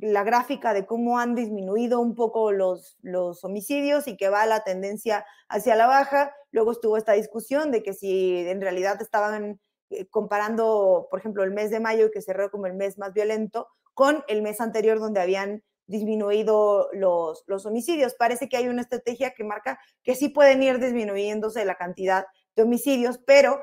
la, gráfica de cómo han disminuido un poco los, los homicidios y que va la tendencia hacia la baja. Luego estuvo esta discusión de que si en realidad estaban eh, comparando, por ejemplo, el mes de mayo, que cerró como el mes más violento, con el mes anterior donde habían disminuido los, los homicidios. Parece que hay una estrategia que marca que sí pueden ir disminuyéndose la cantidad de homicidios, pero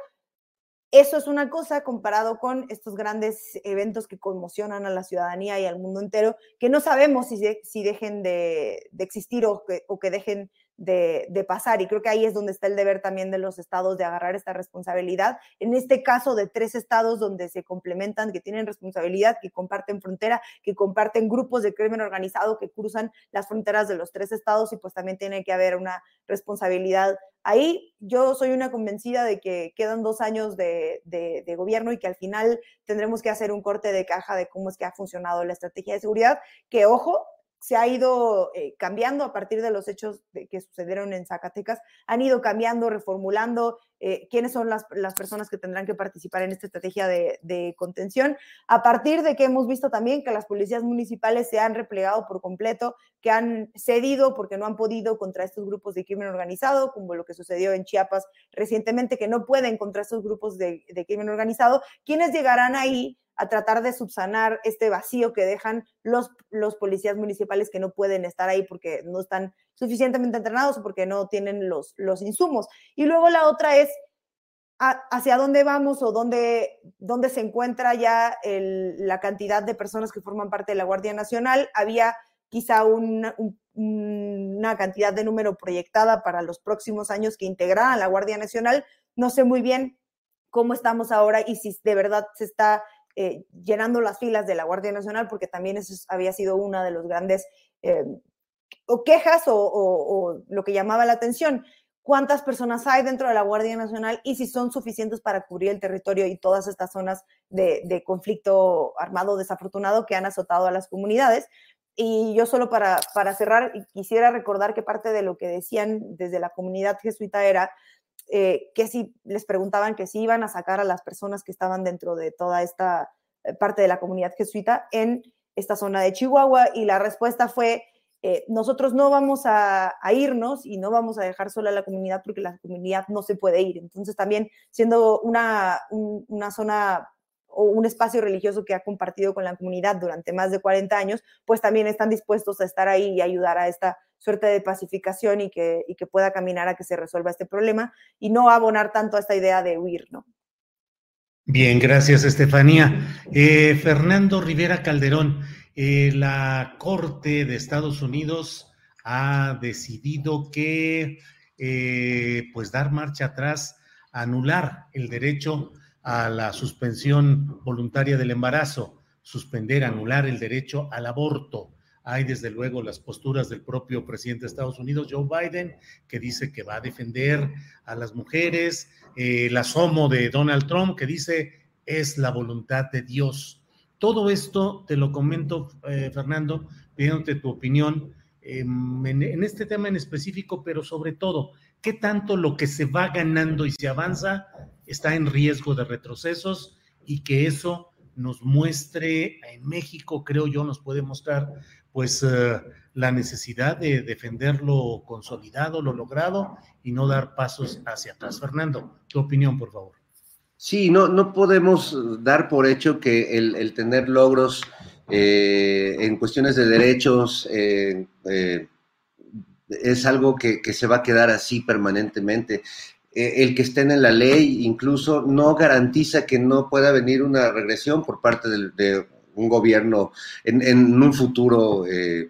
eso es una cosa comparado con estos grandes eventos que conmocionan a la ciudadanía y al mundo entero, que no sabemos si, si dejen de, de existir o que, o que dejen de, pasar. Y creo que ahí es donde está el deber también de los estados de agarrar esta responsabilidad. En este caso de tres estados donde se complementan, que tienen responsabilidad, que comparten frontera, que comparten grupos de crimen organizado que cruzan las fronteras de los tres estados y pues también tiene que haber una responsabilidad ahí. Yo soy una convencida de que quedan dos años de, de gobierno y que al final tendremos que hacer un corte de caja de cómo es que ha funcionado la estrategia de seguridad, que ojo, se ha ido eh, cambiando a partir de los hechos que sucedieron en Zacatecas, han ido cambiando, reformulando eh, quiénes son las, personas que tendrán que participar en esta estrategia de, contención, a partir de que hemos visto también que las policías municipales se han replegado por completo, que han cedido porque no han podido contra estos grupos de crimen organizado, como lo que sucedió en Chiapas recientemente, que no pueden contra estos grupos de, de crimen organizado, quienes llegarán ahí a tratar de subsanar este vacío que dejan los, los policías municipales que no pueden estar ahí porque no están suficientemente entrenados o porque no tienen los, los insumos. Y luego la otra es hacia dónde vamos o dónde, dónde se encuentra ya la cantidad de personas que forman parte de la Guardia Nacional. Había quizá una, una cantidad de número proyectada para los próximos años que integraran la Guardia Nacional. No sé muy bien cómo estamos ahora y si de verdad se está eh, llenando las filas de la Guardia Nacional, porque también eso había sido una de los grandes eh, o quejas o, lo que llamaba la atención. ¿Cuántas personas hay dentro de la Guardia Nacional y si son suficientes para cubrir el territorio y todas estas zonas de, conflicto armado desafortunado que han azotado a las comunidades? Y yo solo para, para cerrar, quisiera recordar que parte de lo que decían desde la comunidad jesuita era eh, que si les preguntaban que si iban a sacar a las personas que estaban dentro de toda esta eh, parte de la comunidad jesuita en esta zona de Chihuahua y la respuesta fue, eh, nosotros no vamos a, irnos y no vamos a dejar sola a la comunidad porque la comunidad no se puede ir. Entonces también siendo una, una zona o un espacio religioso que ha compartido con la comunidad durante más de 40 años, pues también están dispuestos a estar ahí y ayudar a esta suerte de pacificación y que, que pueda caminar a que se resuelva este problema y no abonar tanto a esta idea de huir, ¿no? Bien, gracias, Estefanía. Eh, Fernando Rivera Calderón, eh, la Corte de Estados Unidos ha decidido que, eh, pues, dar marcha atrás, anular el derecho a la suspensión voluntaria del embarazo, suspender, anular el derecho al aborto. Hay desde luego las posturas del propio presidente de Estados Unidos, Joe Biden, que dice que va a defender a las mujeres, eh, el asomo de Donald Trump, que dice es la voluntad de Dios. Todo esto te lo comento, eh, Fernando, pidiéndote tu opinión em, en, este tema en específico, pero sobre todo, ¿qué tanto lo que se va ganando y se avanza está en riesgo de retrocesos y que eso nos muestre en México, creo yo, nos puede mostrar pues eh, la necesidad de defender lo consolidado, lo logrado y no dar pasos hacia atrás. Fernando, tu opinión, por favor. Sí, no, no podemos dar por hecho que el, tener logros eh, en cuestiones de derechos eh, es algo que, que, se va a quedar así permanentemente. El que estén en la ley incluso no garantiza que no pueda venir una regresión por parte de un gobierno en, un futuro eh,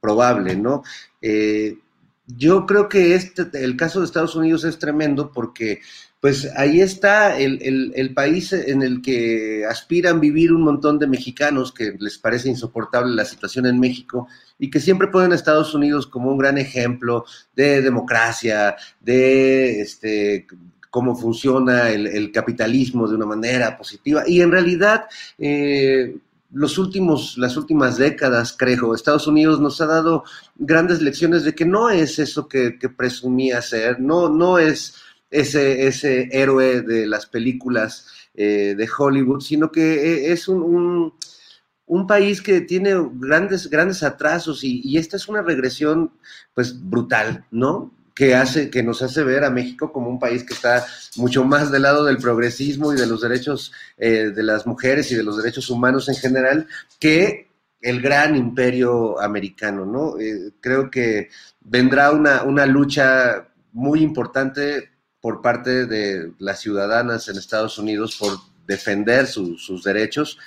probable, ¿no? Eh, yo creo que este, el caso de Estados Unidos es tremendo porque pues ahí está el, país en el que aspiran vivir un montón de mexicanos que les parece insoportable la situación en México y que siempre ponen a Estados Unidos como un gran ejemplo de democracia, de este, cómo funciona el, capitalismo de una manera positiva. Y en realidad, eh, los últimos, las últimas décadas, creo, Estados Unidos nos ha dado grandes lecciones de que no es eso que, presumía ser, no, no es ese, ese héroe de las películas eh, de Hollywood, sino que eh, es un, un país que tiene grandes, grandes atrasos y, y esta es una regresión pues brutal, ¿no? que, hace, que nos hace ver a México como un país que está mucho más del lado del progresismo y de los derechos eh, de las mujeres y de los derechos humanos en general que el gran imperio americano, ¿no? Eh, creo que vendrá una, una lucha muy importante por parte de las ciudadanas en Estados Unidos por defender sus derechos,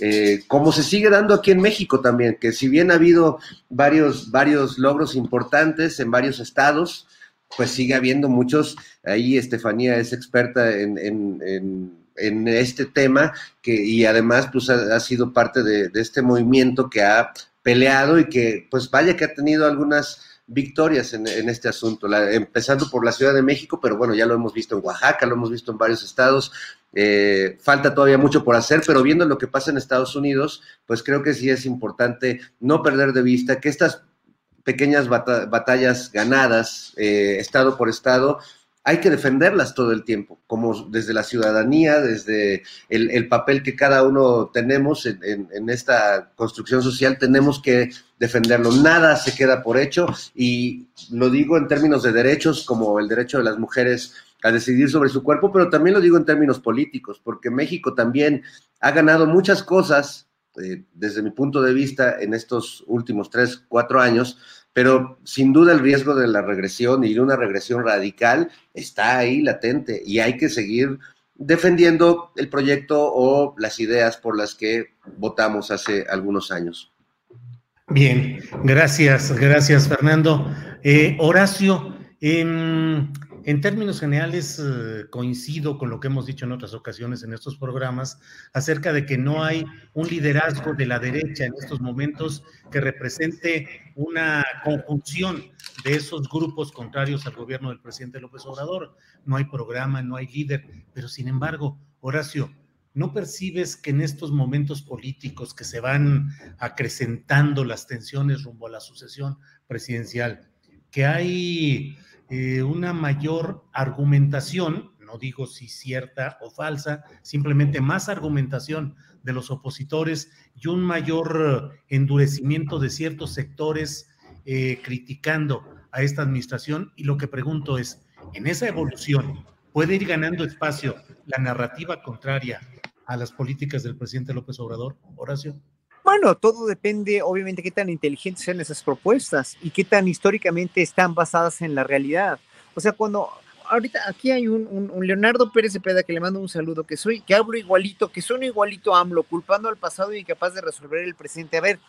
eh, como se sigue dando aquí en México también, que si bien ha habido varios, varios logros importantes en varios estados, pues sigue habiendo muchos, ahí Estefanía es experta en, este tema, que, y además pues ha, sido parte de, este movimiento que ha peleado y que pues vaya que ha tenido algunas victorias en, este asunto, empezando por la Ciudad de México, pero bueno, ya lo hemos visto en Oaxaca, lo hemos visto en varios estados, eh, falta todavía mucho por hacer, pero viendo lo que pasa en Estados Unidos, pues creo que sí es importante no perder de vista que estas pequeñas batallas ganadas, eh, estado por estado, hay que defenderlas todo el tiempo, como desde la ciudadanía, desde el, papel que cada uno tenemos en, esta construcción social, tenemos que defenderlo. Nada se queda por hecho y lo digo en términos de derechos, como el derecho de las mujeres a decidir sobre su cuerpo, pero también lo digo en términos políticos, porque México también ha ganado muchas cosas eh, desde mi punto de vista en estos últimos tres, cuatro años, pero sin duda el riesgo de la regresión y de una regresión radical está ahí latente y hay que seguir defendiendo el proyecto o las ideas por las que votamos hace algunos años. Bien, gracias, gracias Fernando. Eh, Horacio, en en términos generales, eh, coincido con lo que hemos dicho en otras ocasiones en estos programas acerca de que no hay un liderazgo de la derecha en estos momentos que represente una conjunción de esos grupos contrarios al gobierno del presidente López Obrador. No hay programa, no hay líder, pero sin embargo, Horacio, ¿no percibes que en estos momentos políticos que se van acrecentando las tensiones rumbo a la sucesión presidencial, que hay eh, una mayor argumentación, no digo si cierta o falsa, simplemente más argumentación de los opositores y un mayor endurecimiento de ciertos sectores eh, criticando a esta administración. Y lo que pregunto es, en esa evolución, ¿puede ir ganando espacio la narrativa contraria a las políticas del presidente López Obrador? Horacio. Bueno, todo depende, obviamente, qué tan inteligentes sean esas propuestas y qué tan históricamente están basadas en la realidad. O sea, cuando ahorita aquí hay un, Leonardo Pérez Cepeda que le mando un saludo, que soy, que hablo igualito, que sueno igualito a AMLO, culpando al pasado y incapaz de resolver el presente. A ver,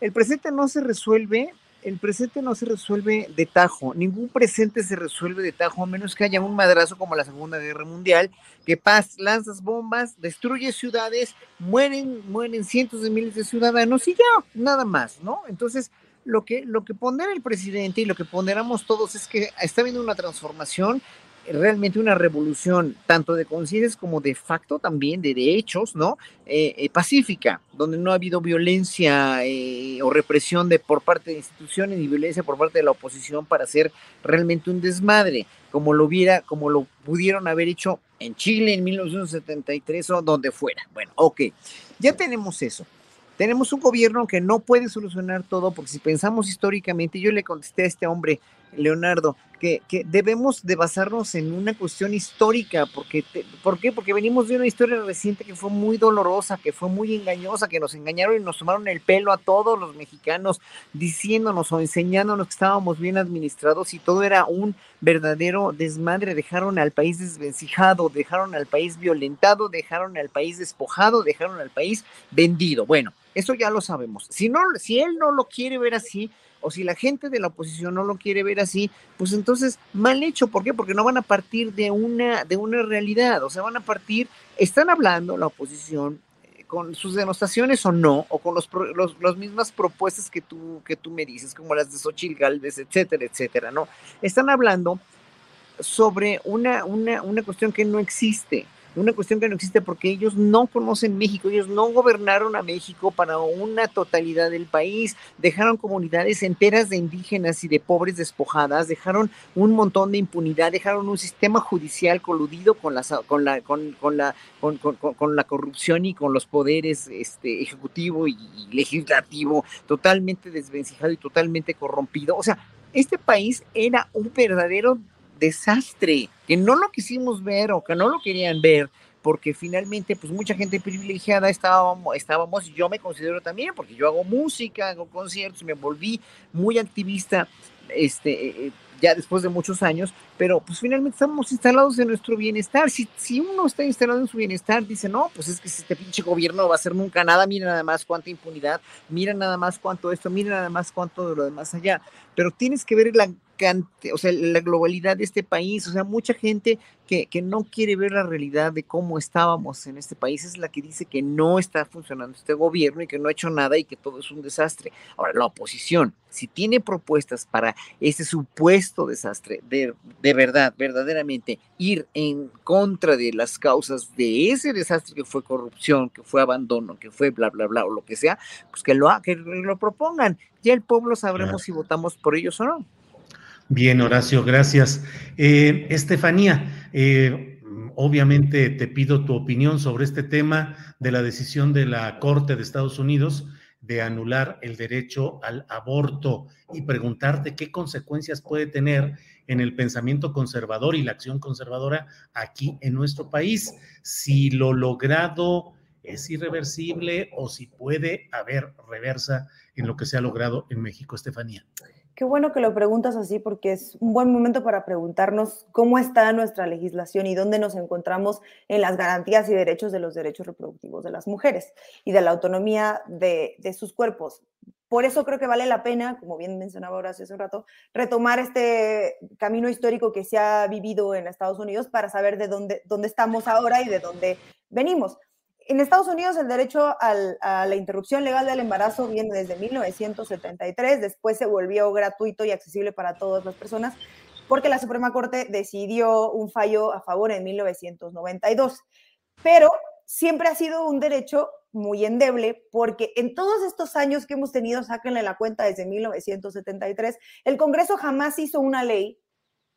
el presente no se resuelve el presente no se resuelve de tajo, ningún presente se resuelve de tajo, a menos que haya un madrazo como la Segunda Guerra Mundial, que paz, lanzas bombas, destruye ciudades, mueren, mueren cientos de miles de ciudadanos y ya, nada más, ¿no? Entonces, lo que, lo que pondera el presidente y lo que ponderamos todos es que está habiendo una transformación realmente una revolución, tanto de conciencias como de facto también, de derechos, ¿no? Eh, eh, pacífica, donde no ha habido violencia eh, o represión de, por parte de instituciones ni violencia por parte de la oposición para hacer realmente un desmadre, como lo hubiera, como lo pudieron haber hecho en Chile en 1973 o donde fuera. Bueno, ok, ya tenemos eso. Tenemos un gobierno que no puede solucionar todo, porque si pensamos históricamente, yo le contesté a este hombre, Leonardo, que, debemos de basarnos en una cuestión histórica, porque ¿por qué? Porque venimos de una historia reciente que fue muy dolorosa, que fue muy engañosa, que nos engañaron y nos tomaron el pelo a todos los mexicanos, diciéndonos o enseñándonos que estábamos bien administrados y todo era un verdadero desmadre, dejaron al país desvencijado, dejaron al país violentado, dejaron al país despojado, dejaron al país vendido. Bueno, eso ya lo sabemos. Si no, si él no lo quiere ver así, o si la gente de la oposición no lo quiere ver así, pues entonces mal hecho. ¿Por qué? Porque no van a partir de una, de una realidad, o sea, van a partir, están hablando la oposición eh, con sus denostaciones o no, o con los, los, mismas propuestas que tú, que tú me dices, como las de Xochitl Galvez, etcétera, etcétera, ¿no? Están hablando sobre una, una, una cuestión que no existe una cuestión que no existe porque ellos no conocen México, ellos no gobernaron a México para una totalidad del país, dejaron comunidades enteras de indígenas y de pobres despojadas, dejaron un montón de impunidad, dejaron un sistema judicial coludido con la, con la, con, la, con, la corrupción y con los poderes este, ejecutivo y, legislativo totalmente desvencijado y totalmente corrompido. O sea, este país era un verdadero desastre, que no lo quisimos ver o que no lo querían ver, porque finalmente, pues mucha gente privilegiada estábamos, estábamos, y yo me considero también, porque yo hago música, hago conciertos, me volví muy activista, este, eh, eh, ya después de muchos años, pero pues finalmente estamos instalados en nuestro bienestar. Si, si uno está instalado en su bienestar, dice, no, pues es que este pinche gobierno no va a hacer nunca nada, mira nada más cuánta impunidad, mira nada más cuánto esto, mira nada más cuánto de lo demás allá. Pero tienes que ver la o sea, la globalidad de este país, o sea, mucha gente que, que, no quiere ver la realidad de cómo estábamos en este país es la que dice que no está funcionando este gobierno y que no ha hecho nada y que todo es un desastre. Ahora, la oposición, si tiene propuestas para ese supuesto desastre, de, de verdad, verdaderamente, ir en contra de las causas de ese desastre que fue corrupción, que fue abandono, que fue bla, bla, bla, o lo que sea, pues que lo, que lo propongan. Ya el pueblo sabremos si votamos por ellos o no. Bien, Horacio, gracias. Eh, Estefanía, eh, obviamente te pido tu opinión sobre este tema de la decisión de la Corte de Estados Unidos de anular el derecho al aborto y preguntarte qué consecuencias puede tener en el pensamiento conservador y la acción conservadora aquí en nuestro país, si lo logrado es irreversible o si puede haber reversa en lo que se ha logrado en México, Estefanía. Qué bueno que lo preguntas así porque es un buen momento para preguntarnos cómo está nuestra legislación y dónde nos encontramos en las garantías y derechos de los derechos reproductivos de las mujeres y de la autonomía de, sus cuerpos. Por eso creo que vale la pena, como bien mencionaba ahora hace un rato, retomar este camino histórico que se ha vivido en Estados Unidos para saber de dónde, dónde estamos ahora y de dónde venimos. En Estados Unidos el derecho a la interrupción legal del embarazo viene desde 1973, después se volvió gratuito y accesible para todas las personas porque la Suprema Corte decidió un fallo a favor en 1992. Pero siempre ha sido un derecho muy endeble porque en todos estos años que hemos tenido, sáquenle la cuenta desde 1973, el Congreso jamás hizo una ley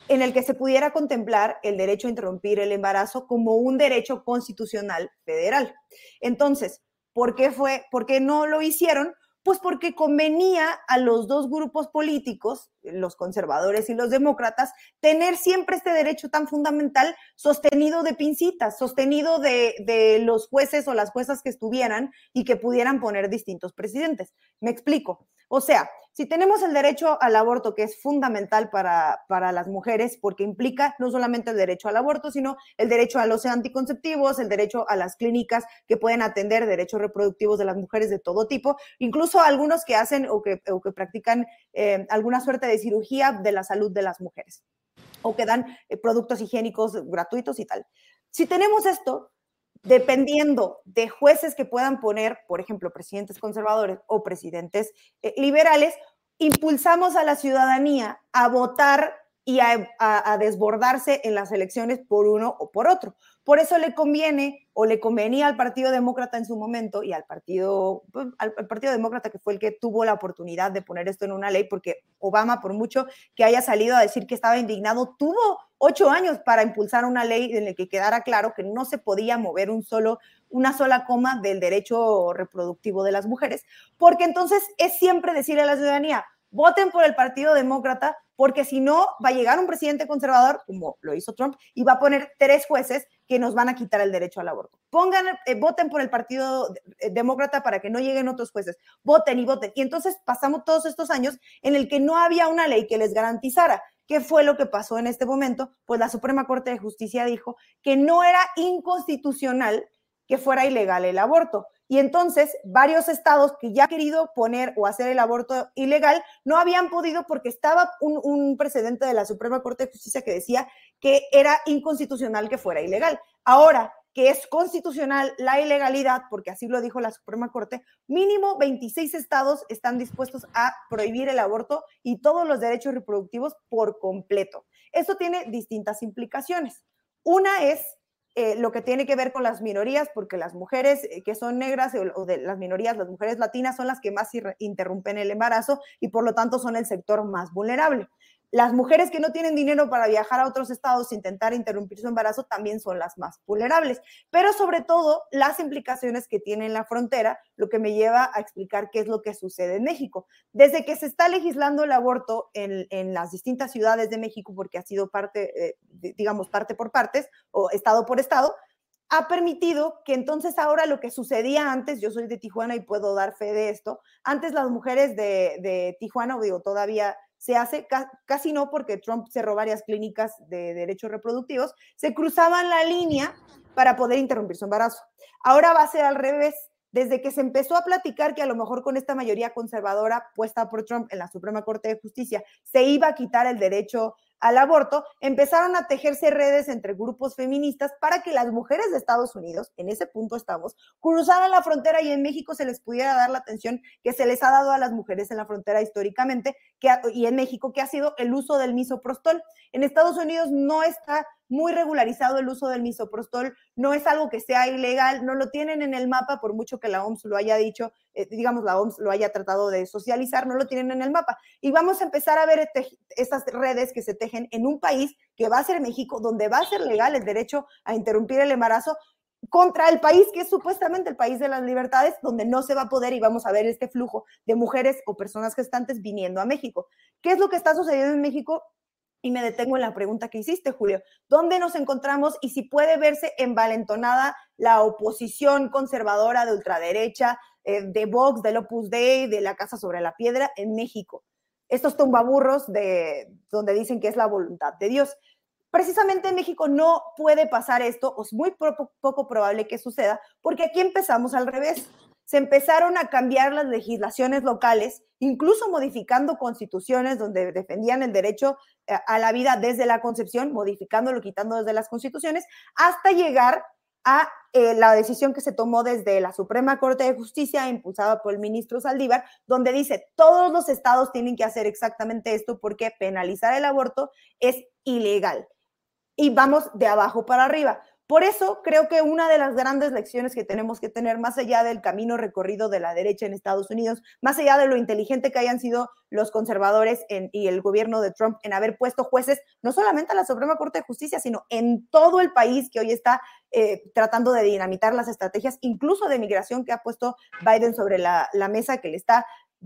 en el que se pudiera contemplar el derecho a interrumpir el embarazo como un derecho constitucional federal. Entonces, ¿por qué fue, por qué no lo hicieron? Pues porque convenía a los dos grupos políticos, los conservadores y los demócratas, tener siempre este derecho tan fundamental sostenido de pincitas, sostenido de, de, los jueces o las juezas que estuvieran y que pudieran poner distintos presidentes. Me explico. O sea, si tenemos el derecho al aborto, que es fundamental para, para, las mujeres, porque implica no solamente el derecho al aborto, sino el derecho a los anticonceptivos, el derecho a las clínicas que pueden atender derechos reproductivos de las mujeres de todo tipo, incluso algunos que hacen o que, o que practican eh, alguna suerte de cirugía de la salud de las mujeres o que dan eh, productos higiénicos gratuitos y tal. Si tenemos esto, dependiendo de jueces que puedan poner, por ejemplo, presidentes conservadores o presidentes eh, liberales, impulsamos a la ciudadanía a votar y a, desbordarse en las elecciones por uno o por otro. Por eso le conviene o le convenía al Partido Demócrata en su momento y al Partido, pues, al, Partido Demócrata que fue el que tuvo la oportunidad de poner esto en una ley, porque Obama, por mucho que haya salido a decir que estaba indignado, tuvo ocho años para impulsar una ley en la que quedara claro que no se podía mover un solo, una sola coma del derecho reproductivo de las mujeres, porque entonces es siempre decirle a la ciudadanía, voten por el Partido Demócrata, porque si no, va a llegar un presidente conservador, como lo hizo Trump, y va a poner tres jueces que nos van a quitar el derecho al aborto. Pongan, eh, voten por el Partido Demócrata para que no lleguen otros jueces. Voten y voten. Y entonces pasamos todos estos años en el que no había una ley que les garantizara. ¿Qué fue lo que pasó en este momento? Pues la Suprema Corte de Justicia dijo que no era inconstitucional que fuera ilegal el aborto. Y entonces varios estados que ya han querido poner o hacer el aborto ilegal no habían podido porque estaba un, un, precedente de la Suprema Corte de Justicia que decía que era inconstitucional que fuera ilegal. Ahora que es constitucional la ilegalidad, porque así lo dijo la Suprema Corte, mínimo 26 estados están dispuestos a prohibir el aborto y todos los derechos reproductivos por completo. Esto tiene distintas implicaciones. Una es eh, lo que tiene que ver con las minorías, porque las mujeres eh, que son negras o, de las minorías, las mujeres latinas son las que más interrumpen el embarazo y por lo tanto son el sector más vulnerable. Las mujeres que no tienen dinero para viajar a otros estados e intentar interrumpir su embarazo también son las más vulnerables, pero sobre todo las implicaciones que tiene en la frontera, lo que me lleva a explicar qué es lo que sucede en México. Desde que se está legislando el aborto en, las distintas ciudades de México, porque ha sido parte, eh, digamos, parte por partes o estado por estado, ha permitido que entonces ahora lo que sucedía antes, yo soy de Tijuana y puedo dar fe de esto, antes las mujeres de, de Tijuana, digo, todavía se hace, casi no porque Trump cerró varias clínicas de derechos reproductivos, se cruzaban la línea para poder interrumpir su embarazo. Ahora va a ser al revés. Desde que se empezó a platicar que a lo mejor con esta mayoría conservadora puesta por Trump en la Suprema Corte de Justicia se iba a quitar el derecho al aborto, empezaron a tejerse redes entre grupos feministas para que las mujeres de Estados Unidos, en ese punto estamos, cruzaran la frontera y en México se les pudiera dar la atención que se les ha dado a las mujeres en la frontera históricamente que, y en México, que ha sido el uso del misoprostol. En Estados Unidos no está muy regularizado el uso del misoprostol, no es algo que sea ilegal, no lo tienen en el mapa, por mucho que la OMS lo haya dicho, eh, digamos, la OMS lo haya tratado de socializar, no lo tienen en el mapa. Y vamos a empezar a ver esas redes que se tejen en un país que va a ser México, donde va a ser legal el derecho a interrumpir el embarazo, contra el país que es supuestamente el país de las libertades, donde no se va a poder y vamos a ver este flujo de mujeres o personas gestantes viniendo a México. ¿Qué es lo que está sucediendo en México? Y me detengo en la pregunta que hiciste, Julio. ¿Dónde nos encontramos y si puede verse envalentonada la oposición conservadora de ultraderecha, eh, de Vox, del Opus Dei, de la Casa sobre la Piedra en México? Estos tumbaburros de donde dicen que es la voluntad de Dios. Precisamente en México no puede pasar esto, o es muy poco probable que suceda, porque aquí empezamos al revés se empezaron a cambiar las legislaciones locales, incluso modificando constituciones donde defendían el derecho eh, a la vida desde la concepción, modificándolo, quitando desde las constituciones, hasta llegar a eh, la decisión que se tomó desde la Suprema Corte de Justicia, impulsada por el ministro Saldívar, donde dice, todos los estados tienen que hacer exactamente esto porque penalizar el aborto es ilegal. Y vamos de abajo para arriba. Por eso creo que una de las grandes lecciones que tenemos que tener, más allá del camino recorrido de la derecha en Estados Unidos, más allá de lo inteligente que hayan sido los conservadores y el gobierno de Trump en haber puesto jueces, no solamente a la Suprema Corte de Justicia, sino en todo el país que hoy está eh, tratando de dinamitar las estrategias, incluso de migración que ha puesto Biden sobre la, la mesa, que le está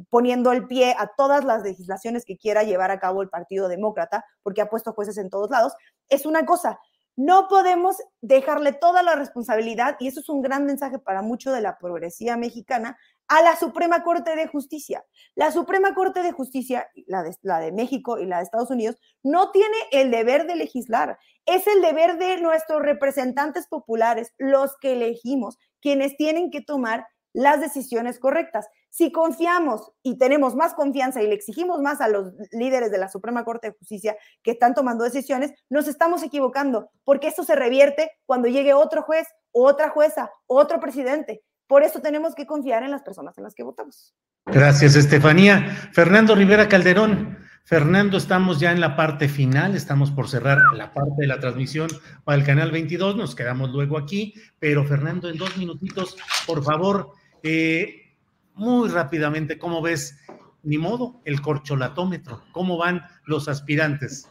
poniendo el pie a todas las legislaciones que quiera llevar a cabo el Partido Demócrata, porque ha puesto jueces en todos lados, es una cosa. No podemos dejarle toda la responsabilidad, y eso es un gran mensaje para mucho de la progresía mexicana, a la Suprema Corte de Justicia. La Suprema Corte de Justicia, la de, la de México y la de Estados Unidos, no tiene el deber de legislar, es el deber de nuestros representantes populares, los que elegimos, quienes tienen que tomar las decisiones correctas. Si confiamos y tenemos más confianza y le exigimos más a los líderes de la Suprema Corte de Justicia que están tomando decisiones, nos estamos equivocando, porque esto se revierte cuando llegue otro juez, otra jueza, otro presidente. Por eso tenemos que confiar en las personas en las que votamos. Gracias, Estefanía. Fernando Rivera Calderón. Fernando, estamos ya en la parte final, estamos por cerrar la parte de la transmisión para el canal 22, nos quedamos luego aquí, pero Fernando, en dos minutitos, por favor, eh, muy rápidamente, ¿cómo ves? Ni modo, el corcholatómetro, ¿cómo van los aspirantes?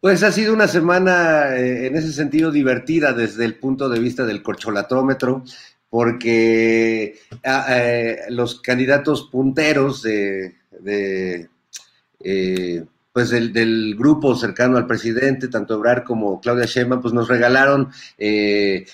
Pues ha sido una semana eh, en ese sentido divertida desde el punto de vista del corcholatómetro, porque ah, eh, los candidatos punteros de, pues del, grupo cercano al presidente, tanto Ebrard como Claudia Sheinbaum, pues nos regalaron, eh,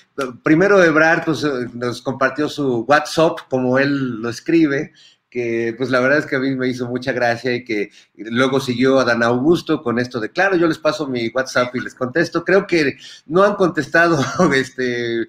primero Ebrard pues, nos compartió su WhatsApp, como él lo escribe, que pues la verdad es que a mí me hizo mucha gracia y que luego siguió a Dan Augusto con esto de, claro, yo les paso mi WhatsApp y les contesto. Creo que no han contestado, este,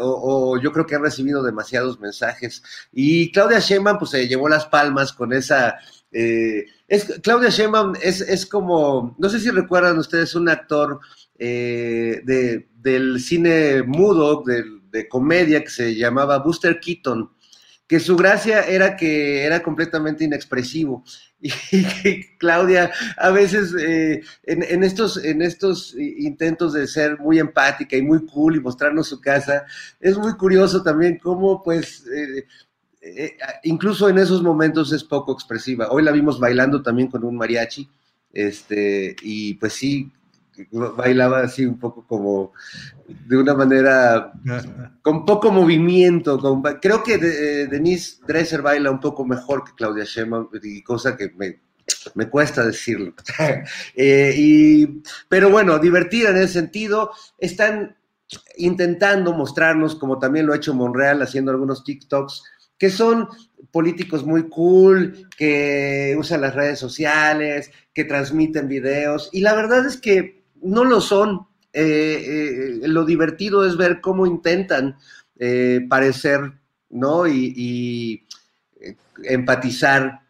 o, yo creo que han recibido demasiados mensajes. Y Claudia Sheinbaum pues se llevó las palmas con esa... Eh, es, Claudia Sheinbaum es, es, como, no sé si recuerdan ustedes, un actor eh, de, del cine mudo, de, de, comedia, que se llamaba Buster Keaton, que su gracia era que era completamente inexpresivo y Claudia a veces eh, en, estos, en estos intentos de ser muy empática y muy cool y mostrarnos su casa, es muy curioso también cómo pues... Eh, eh, incluso en esos momentos es poco expresiva. Hoy la vimos bailando también con un mariachi, este, y pues sí, bailaba así un poco como de una manera con poco movimiento. creo que eh, Denise Dresser baila un poco mejor que Claudia Sheinbaum, y cosa que me, cuesta decirlo. Eh, y, pero bueno, divertida en ese sentido. Están intentando mostrarnos, como también lo ha hecho Monreal, haciendo algunos TikToks, que son políticos muy cool, que usan las redes sociales, que transmiten videos. Y la verdad es que no lo son. Eh, eh, lo divertido es ver cómo intentan eh, parecer, ¿no? Y, empatizar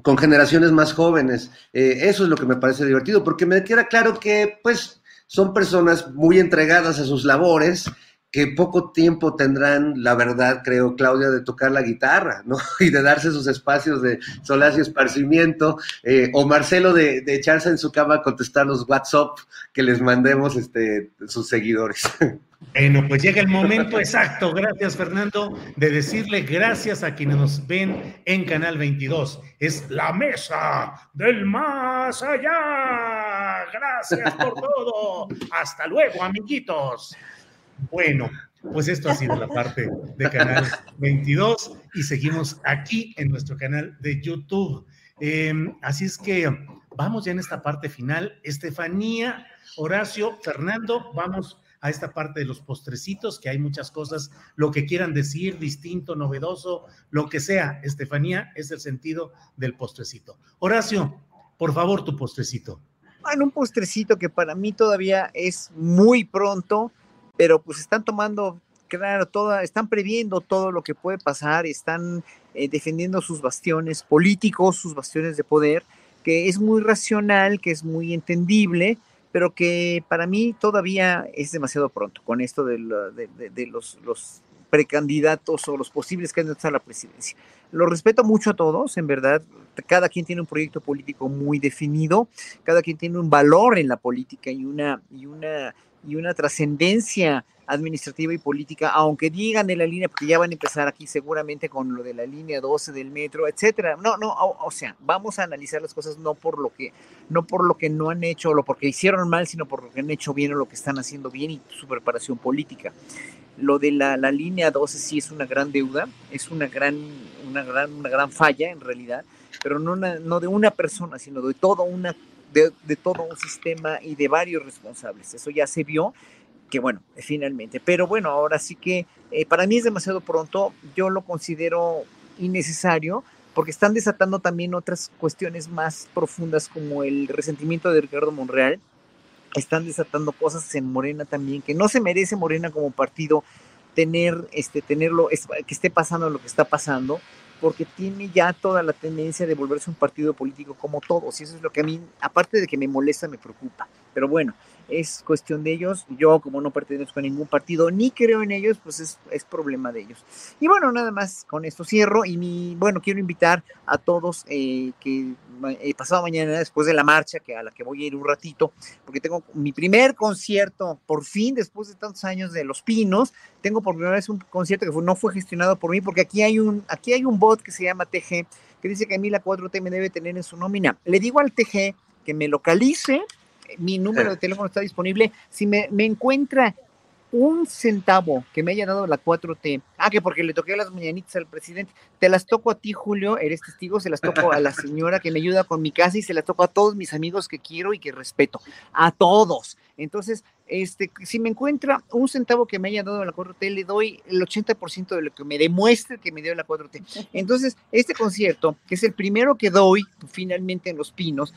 con generaciones más jóvenes. eso es lo que me parece divertido, porque me queda claro que, pues, son personas muy entregadas a sus labores que poco tiempo tendrán, la verdad, creo, Claudia, de tocar la guitarra, ¿no? Y de darse sus espacios de solaz y esparcimiento, eh, o Marcelo de, echarse en su cama a contestar los WhatsApp que les mandemos este, sus seguidores. Bueno, pues llega el momento exacto, gracias Fernando, de decirle gracias a quienes nos ven en Canal 22. Es la mesa del más allá. Gracias por todo. Hasta luego, amiguitos. Bueno, pues esto ha sido la parte de Canal 22 y seguimos aquí en nuestro canal de YouTube. Em, así es que vamos ya en esta parte final. Estefanía, Horacio, Fernando, vamos a esta parte de los postrecitos, que hay muchas cosas, lo que quieran decir, distinto, novedoso, lo que sea. Estefanía es el sentido del postrecito. Horacio, por favor, tu postrecito. Bueno, un postrecito que para mí todavía es muy pronto pero pues están tomando, claro, toda, están previendo todo lo que puede pasar, están eh, defendiendo sus bastiones políticos, sus bastiones de poder, que es muy racional, que es muy entendible, pero que para mí todavía es demasiado pronto con esto de, los precandidatos o los posibles candidatos a la presidencia. Lo respeto mucho a todos, en verdad. Cada quien tiene un proyecto político muy definido, cada quien tiene un valor en la política y una, y una y una trascendencia administrativa y política, aunque digan de la línea, porque ya van a empezar aquí seguramente con lo de la línea 12 del metro, etcétera. No, no, o, sea, vamos a analizar las cosas no por lo que no por lo que no han hecho o lo porque hicieron mal, sino por lo que han hecho bien o lo que están haciendo bien y su preparación política. Lo de la, la línea 12 sí es una gran deuda, es una gran una gran una gran falla en realidad, pero no no de una persona, sino de toda una de, todo un sistema y de varios responsables. Eso ya se vio, que bueno, finalmente. Pero bueno, ahora sí que eh, para mí es demasiado pronto, yo lo considero innecesario porque están desatando también otras cuestiones más profundas como el resentimiento de Ricardo Monreal, están desatando cosas en Morena también, que no se merece Morena como partido tener, este, tenerlo, que esté pasando lo que está pasando porque tiene ya toda la tendencia de volverse un partido político como todos, y eso es lo que a mí, aparte de que me molesta, me preocupa. Pero bueno, es cuestión de ellos. Yo, como no pertenezco a ningún partido ni creo en ellos, pues es, es, problema de ellos. Y bueno, nada más con esto cierro. Y mi, bueno, quiero invitar a todos eh, que eh, pasado mañana, después de la marcha, que a la que voy a ir un ratito, porque tengo mi primer concierto, por fin, después de tantos años de Los Pinos, tengo por primera vez un concierto que no fue gestionado por mí, porque aquí hay un, aquí hay un bot que se llama TG, que dice que a mí la 4T me debe tener en su nómina. Le digo al TG que me localice mi número de teléfono está disponible. Si me, me encuentra un centavo que me haya dado la 4T, ah, que porque le toqué las mañanitas al presidente, te las toco a ti, Julio, eres testigo, se las toco a la señora que me ayuda con mi casa y se las toco a todos mis amigos que quiero y que respeto, a todos. Entonces, este, si me encuentra un centavo que me haya dado la 4T, le doy el 80% de lo que me demuestre que me dio la 4T. Entonces, este concierto, que es el primero que doy finalmente en Los Pinos,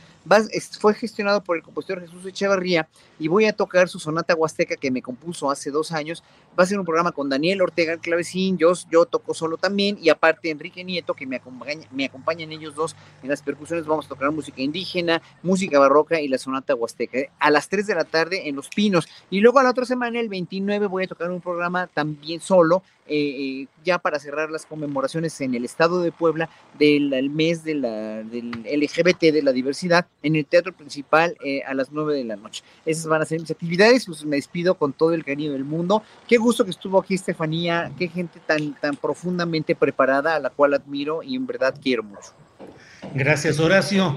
fue gestionado por el compositor Jesús Echevarría y voy a tocar su sonata huasteca que me compuso hace dos años. Va a ser un programa con Daniel Ortega, el clavecín, yo, yo toco solo también y aparte Enrique Nieto, que me acompaña, me acompañan ellos dos en las percusiones. Vamos a tocar música indígena, música barroca y la sonata huasteca. A las 3 de la tarde en Los Pinos Y luego a la otra semana, el 29, voy a tocar un programa también solo, eh, eh, ya para cerrar las conmemoraciones en el estado de Puebla del mes del LGBT, de la diversidad, en el teatro principal eh, a las 9 de la noche. Esas van a ser mis actividades, pues me despido con todo el cariño del mundo. Qué gusto que estuvo aquí Estefanía, qué gente tan, tan profundamente preparada, a la cual admiro y en verdad quiero mucho. Gracias, Horacio.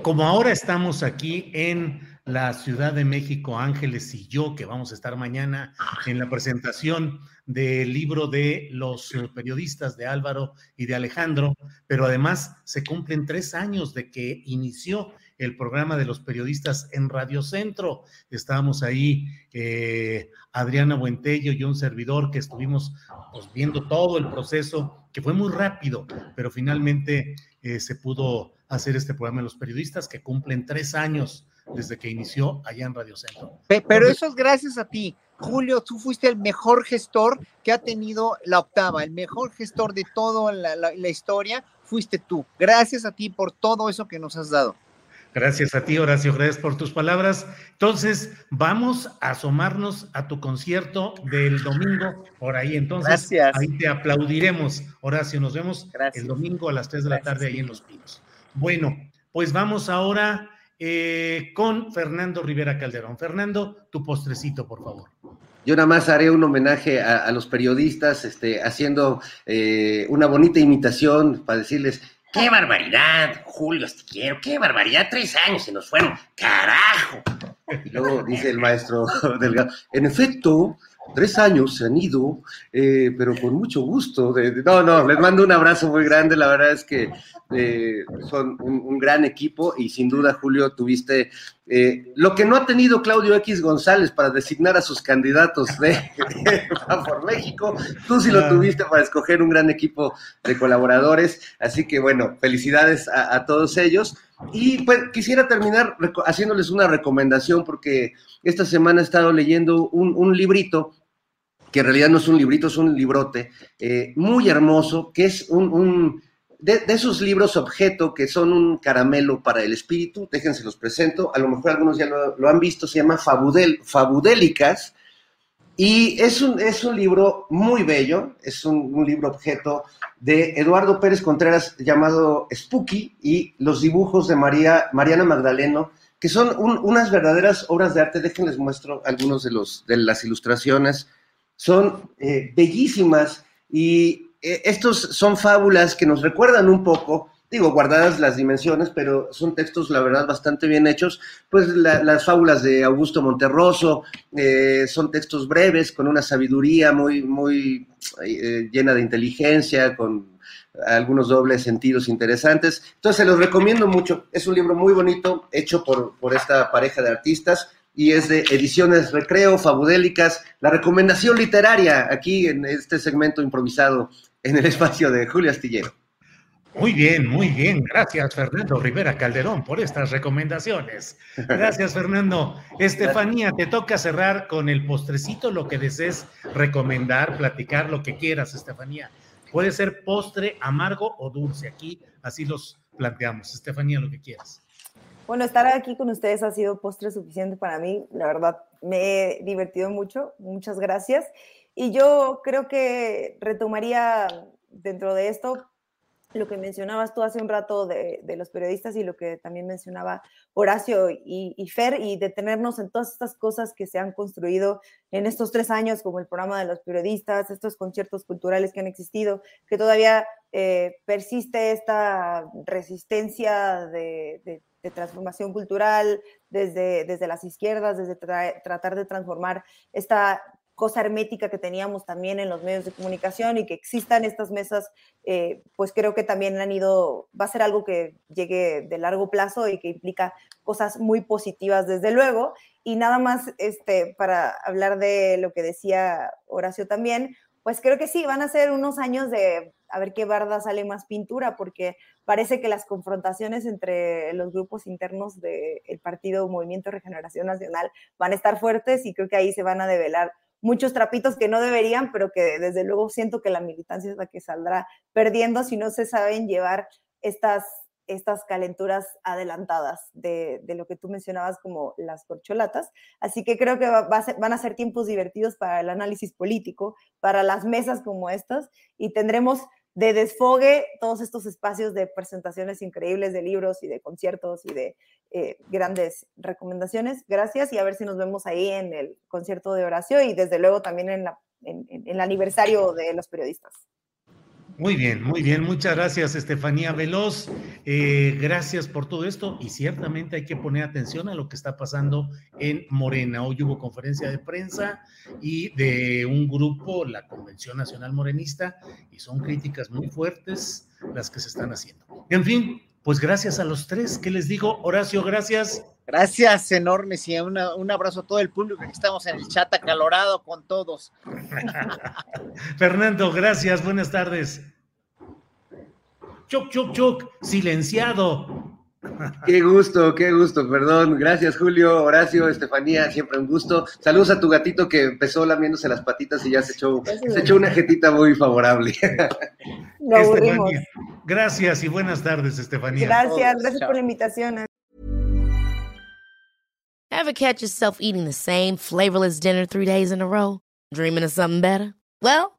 como ahora estamos aquí en la Ciudad de México, Ángeles y yo, que vamos a estar mañana en la presentación del libro de los eh, periodistas de Álvaro y de Alejandro, pero además se cumplen tres años de que inició el programa de los periodistas en Radio Centro. Estábamos ahí, eh, Adriana Buentello y un servidor que estuvimos pues, viendo todo el proceso, que fue muy rápido, pero finalmente eh, se pudo hacer este programa de los periodistas que cumplen tres años desde que inició allá en Radio Centro. Pero eso es gracias a ti. Julio, tú fuiste el mejor gestor que ha tenido la octava, el mejor gestor de toda la, historia, fuiste tú. Gracias a ti por todo eso que nos has dado. Gracias a ti, Horacio, gracias por tus palabras. Entonces, vamos a asomarnos a tu concierto del domingo por ahí. Entonces, ahí te aplaudiremos, Horacio. Nos vemos el domingo a las 3 de la tarde ahí en Los Pinos. Bueno, pues vamos ahora eh, con Fernando Rivera Calderón. Fernando, tu postrecito, por favor. Yo nada más haré un homenaje a, los periodistas, este, haciendo eh, una bonita imitación para decirles, ¡qué barbaridad, Julio quiero! ¡Qué barbaridad! Tres años se nos fueron, ¡carajo! Y luego dice el maestro Delgado, en efecto, tres años se han ido, eh, pero con mucho gusto. no, no, les mando un abrazo muy grande. La verdad es que eh, son un, gran equipo y sin duda, Julio, tuviste eh, lo que no ha tenido Claudio X González para designar a sus candidatos de, por México. Tú sí lo tuviste para escoger un gran equipo de colaboradores. Así que bueno, felicidades a, todos ellos. Y pues quisiera terminar haciéndoles una recomendación porque esta semana he estado leyendo un, librito que en realidad no es un librito, es un librote eh, muy hermoso, que es un de, esos libros objeto que son un caramelo para el espíritu, déjense los presento, a lo mejor algunos ya lo, han visto, se llama Fabudel, Fabudélicas, y es un, es un libro muy bello, es un, libro objeto de Eduardo Pérez Contreras llamado Spooky y los dibujos de María, Mariana Magdaleno, que son unas verdaderas obras de arte, déjenles muestro algunos de, de las ilustraciones, son eh, bellísimas y eh, estos son fábulas que nos recuerdan un poco, digo, guardadas las dimensiones, pero son textos, la verdad, bastante bien hechos. Pues las fábulas de Augusto Monterroso eh, son textos breves, con una sabiduría muy, muy eh, llena de inteligencia, con algunos dobles sentidos interesantes. Entonces, se los recomiendo mucho. Es un libro muy bonito, hecho por, por esta pareja de artistas y es de Ediciones Recreo, Fabudélicas, la recomendación literaria aquí en este segmento improvisado en el espacio de Julio Astillero. Muy bien, muy bien. Gracias, Fernando Rivera Calderón, por estas recomendaciones. Gracias, Fernando. Estefanía, te toca cerrar con el postrecito, lo que desees recomendar, platicar, lo que quieras, Estefanía. Puede ser postre, amargo o dulce. Aquí así los planteamos. Estefanía, lo que quieras. Bueno, estar aquí con ustedes ha sido postre suficiente para mí. La verdad, me he divertido mucho. Muchas gracias. Y yo creo que retomaría dentro de esto lo que mencionabas tú hace un rato de, los periodistas y lo que también mencionaba Horacio y, Fer, y detenernos en todas estas cosas que se han construido en estos tres años, como el programa de los periodistas, estos conciertos culturales que han existido, que todavía eh, persiste esta resistencia de, transformación cultural desde, desde las izquierdas, desde tratar de transformar esta cosa hermética que teníamos también en los medios de comunicación y que existan estas mesas, eh, pues creo que también han ido, va a ser algo que llegue de largo plazo y que implica cosas muy positivas desde luego. Y nada más este, para hablar de lo que decía Horacio también, pues creo que sí, van a ser unos años de a ver qué barda sale más pintura, porque parece que las confrontaciones entre los grupos internos del partido Movimiento Regeneración Nacional van a estar fuertes y creo que ahí se van a develar muchos trapitos que no deberían, pero que desde luego siento que la militancia es la que saldrá perdiendo si no se saben llevar estas estas calenturas adelantadas de, lo que tú mencionabas como las corcholatas. Así que creo que van a ser tiempos divertidos para el análisis político, para las mesas como estas, y tendremos de desfogue todos estos espacios de presentaciones increíbles de libros y de conciertos y de eh, grandes recomendaciones. Gracias y a ver si nos vemos ahí en el concierto de Horacio y desde luego también en, en el aniversario de los periodistas. Muy bien, muy bien. Muchas gracias, Estefanía Veloz. Eh, gracias por todo esto y ciertamente hay que poner atención a lo que está pasando en Morena. Hoy hubo conferencia de prensa y de un grupo, la Convención Nacional Morenista, y son críticas muy fuertes las que se están haciendo. En fin, pues gracias a los tres. ¿Qué les digo? Horacio, gracias. Gracias enormes y un abrazo a todo el público. Aquí estamos en el chat acalorado con todos. Fernando, gracias. Buenas tardes. Chuc, chuc, chuc, silenciado. Qué gusto, qué gusto, perdón. Gracias, Julio, Horacio, Estefanía, siempre un gusto. Saludos a tu gatito que empezó lamiéndose las patitas y ya se echó, se echó una jetita muy favorable. Gracias y buenas tardes, Estefanía. Gracias, gracias por la invitación. Ever catch yourself eating the same flavorless dinner three days in a row? Dreaming of something better? Well,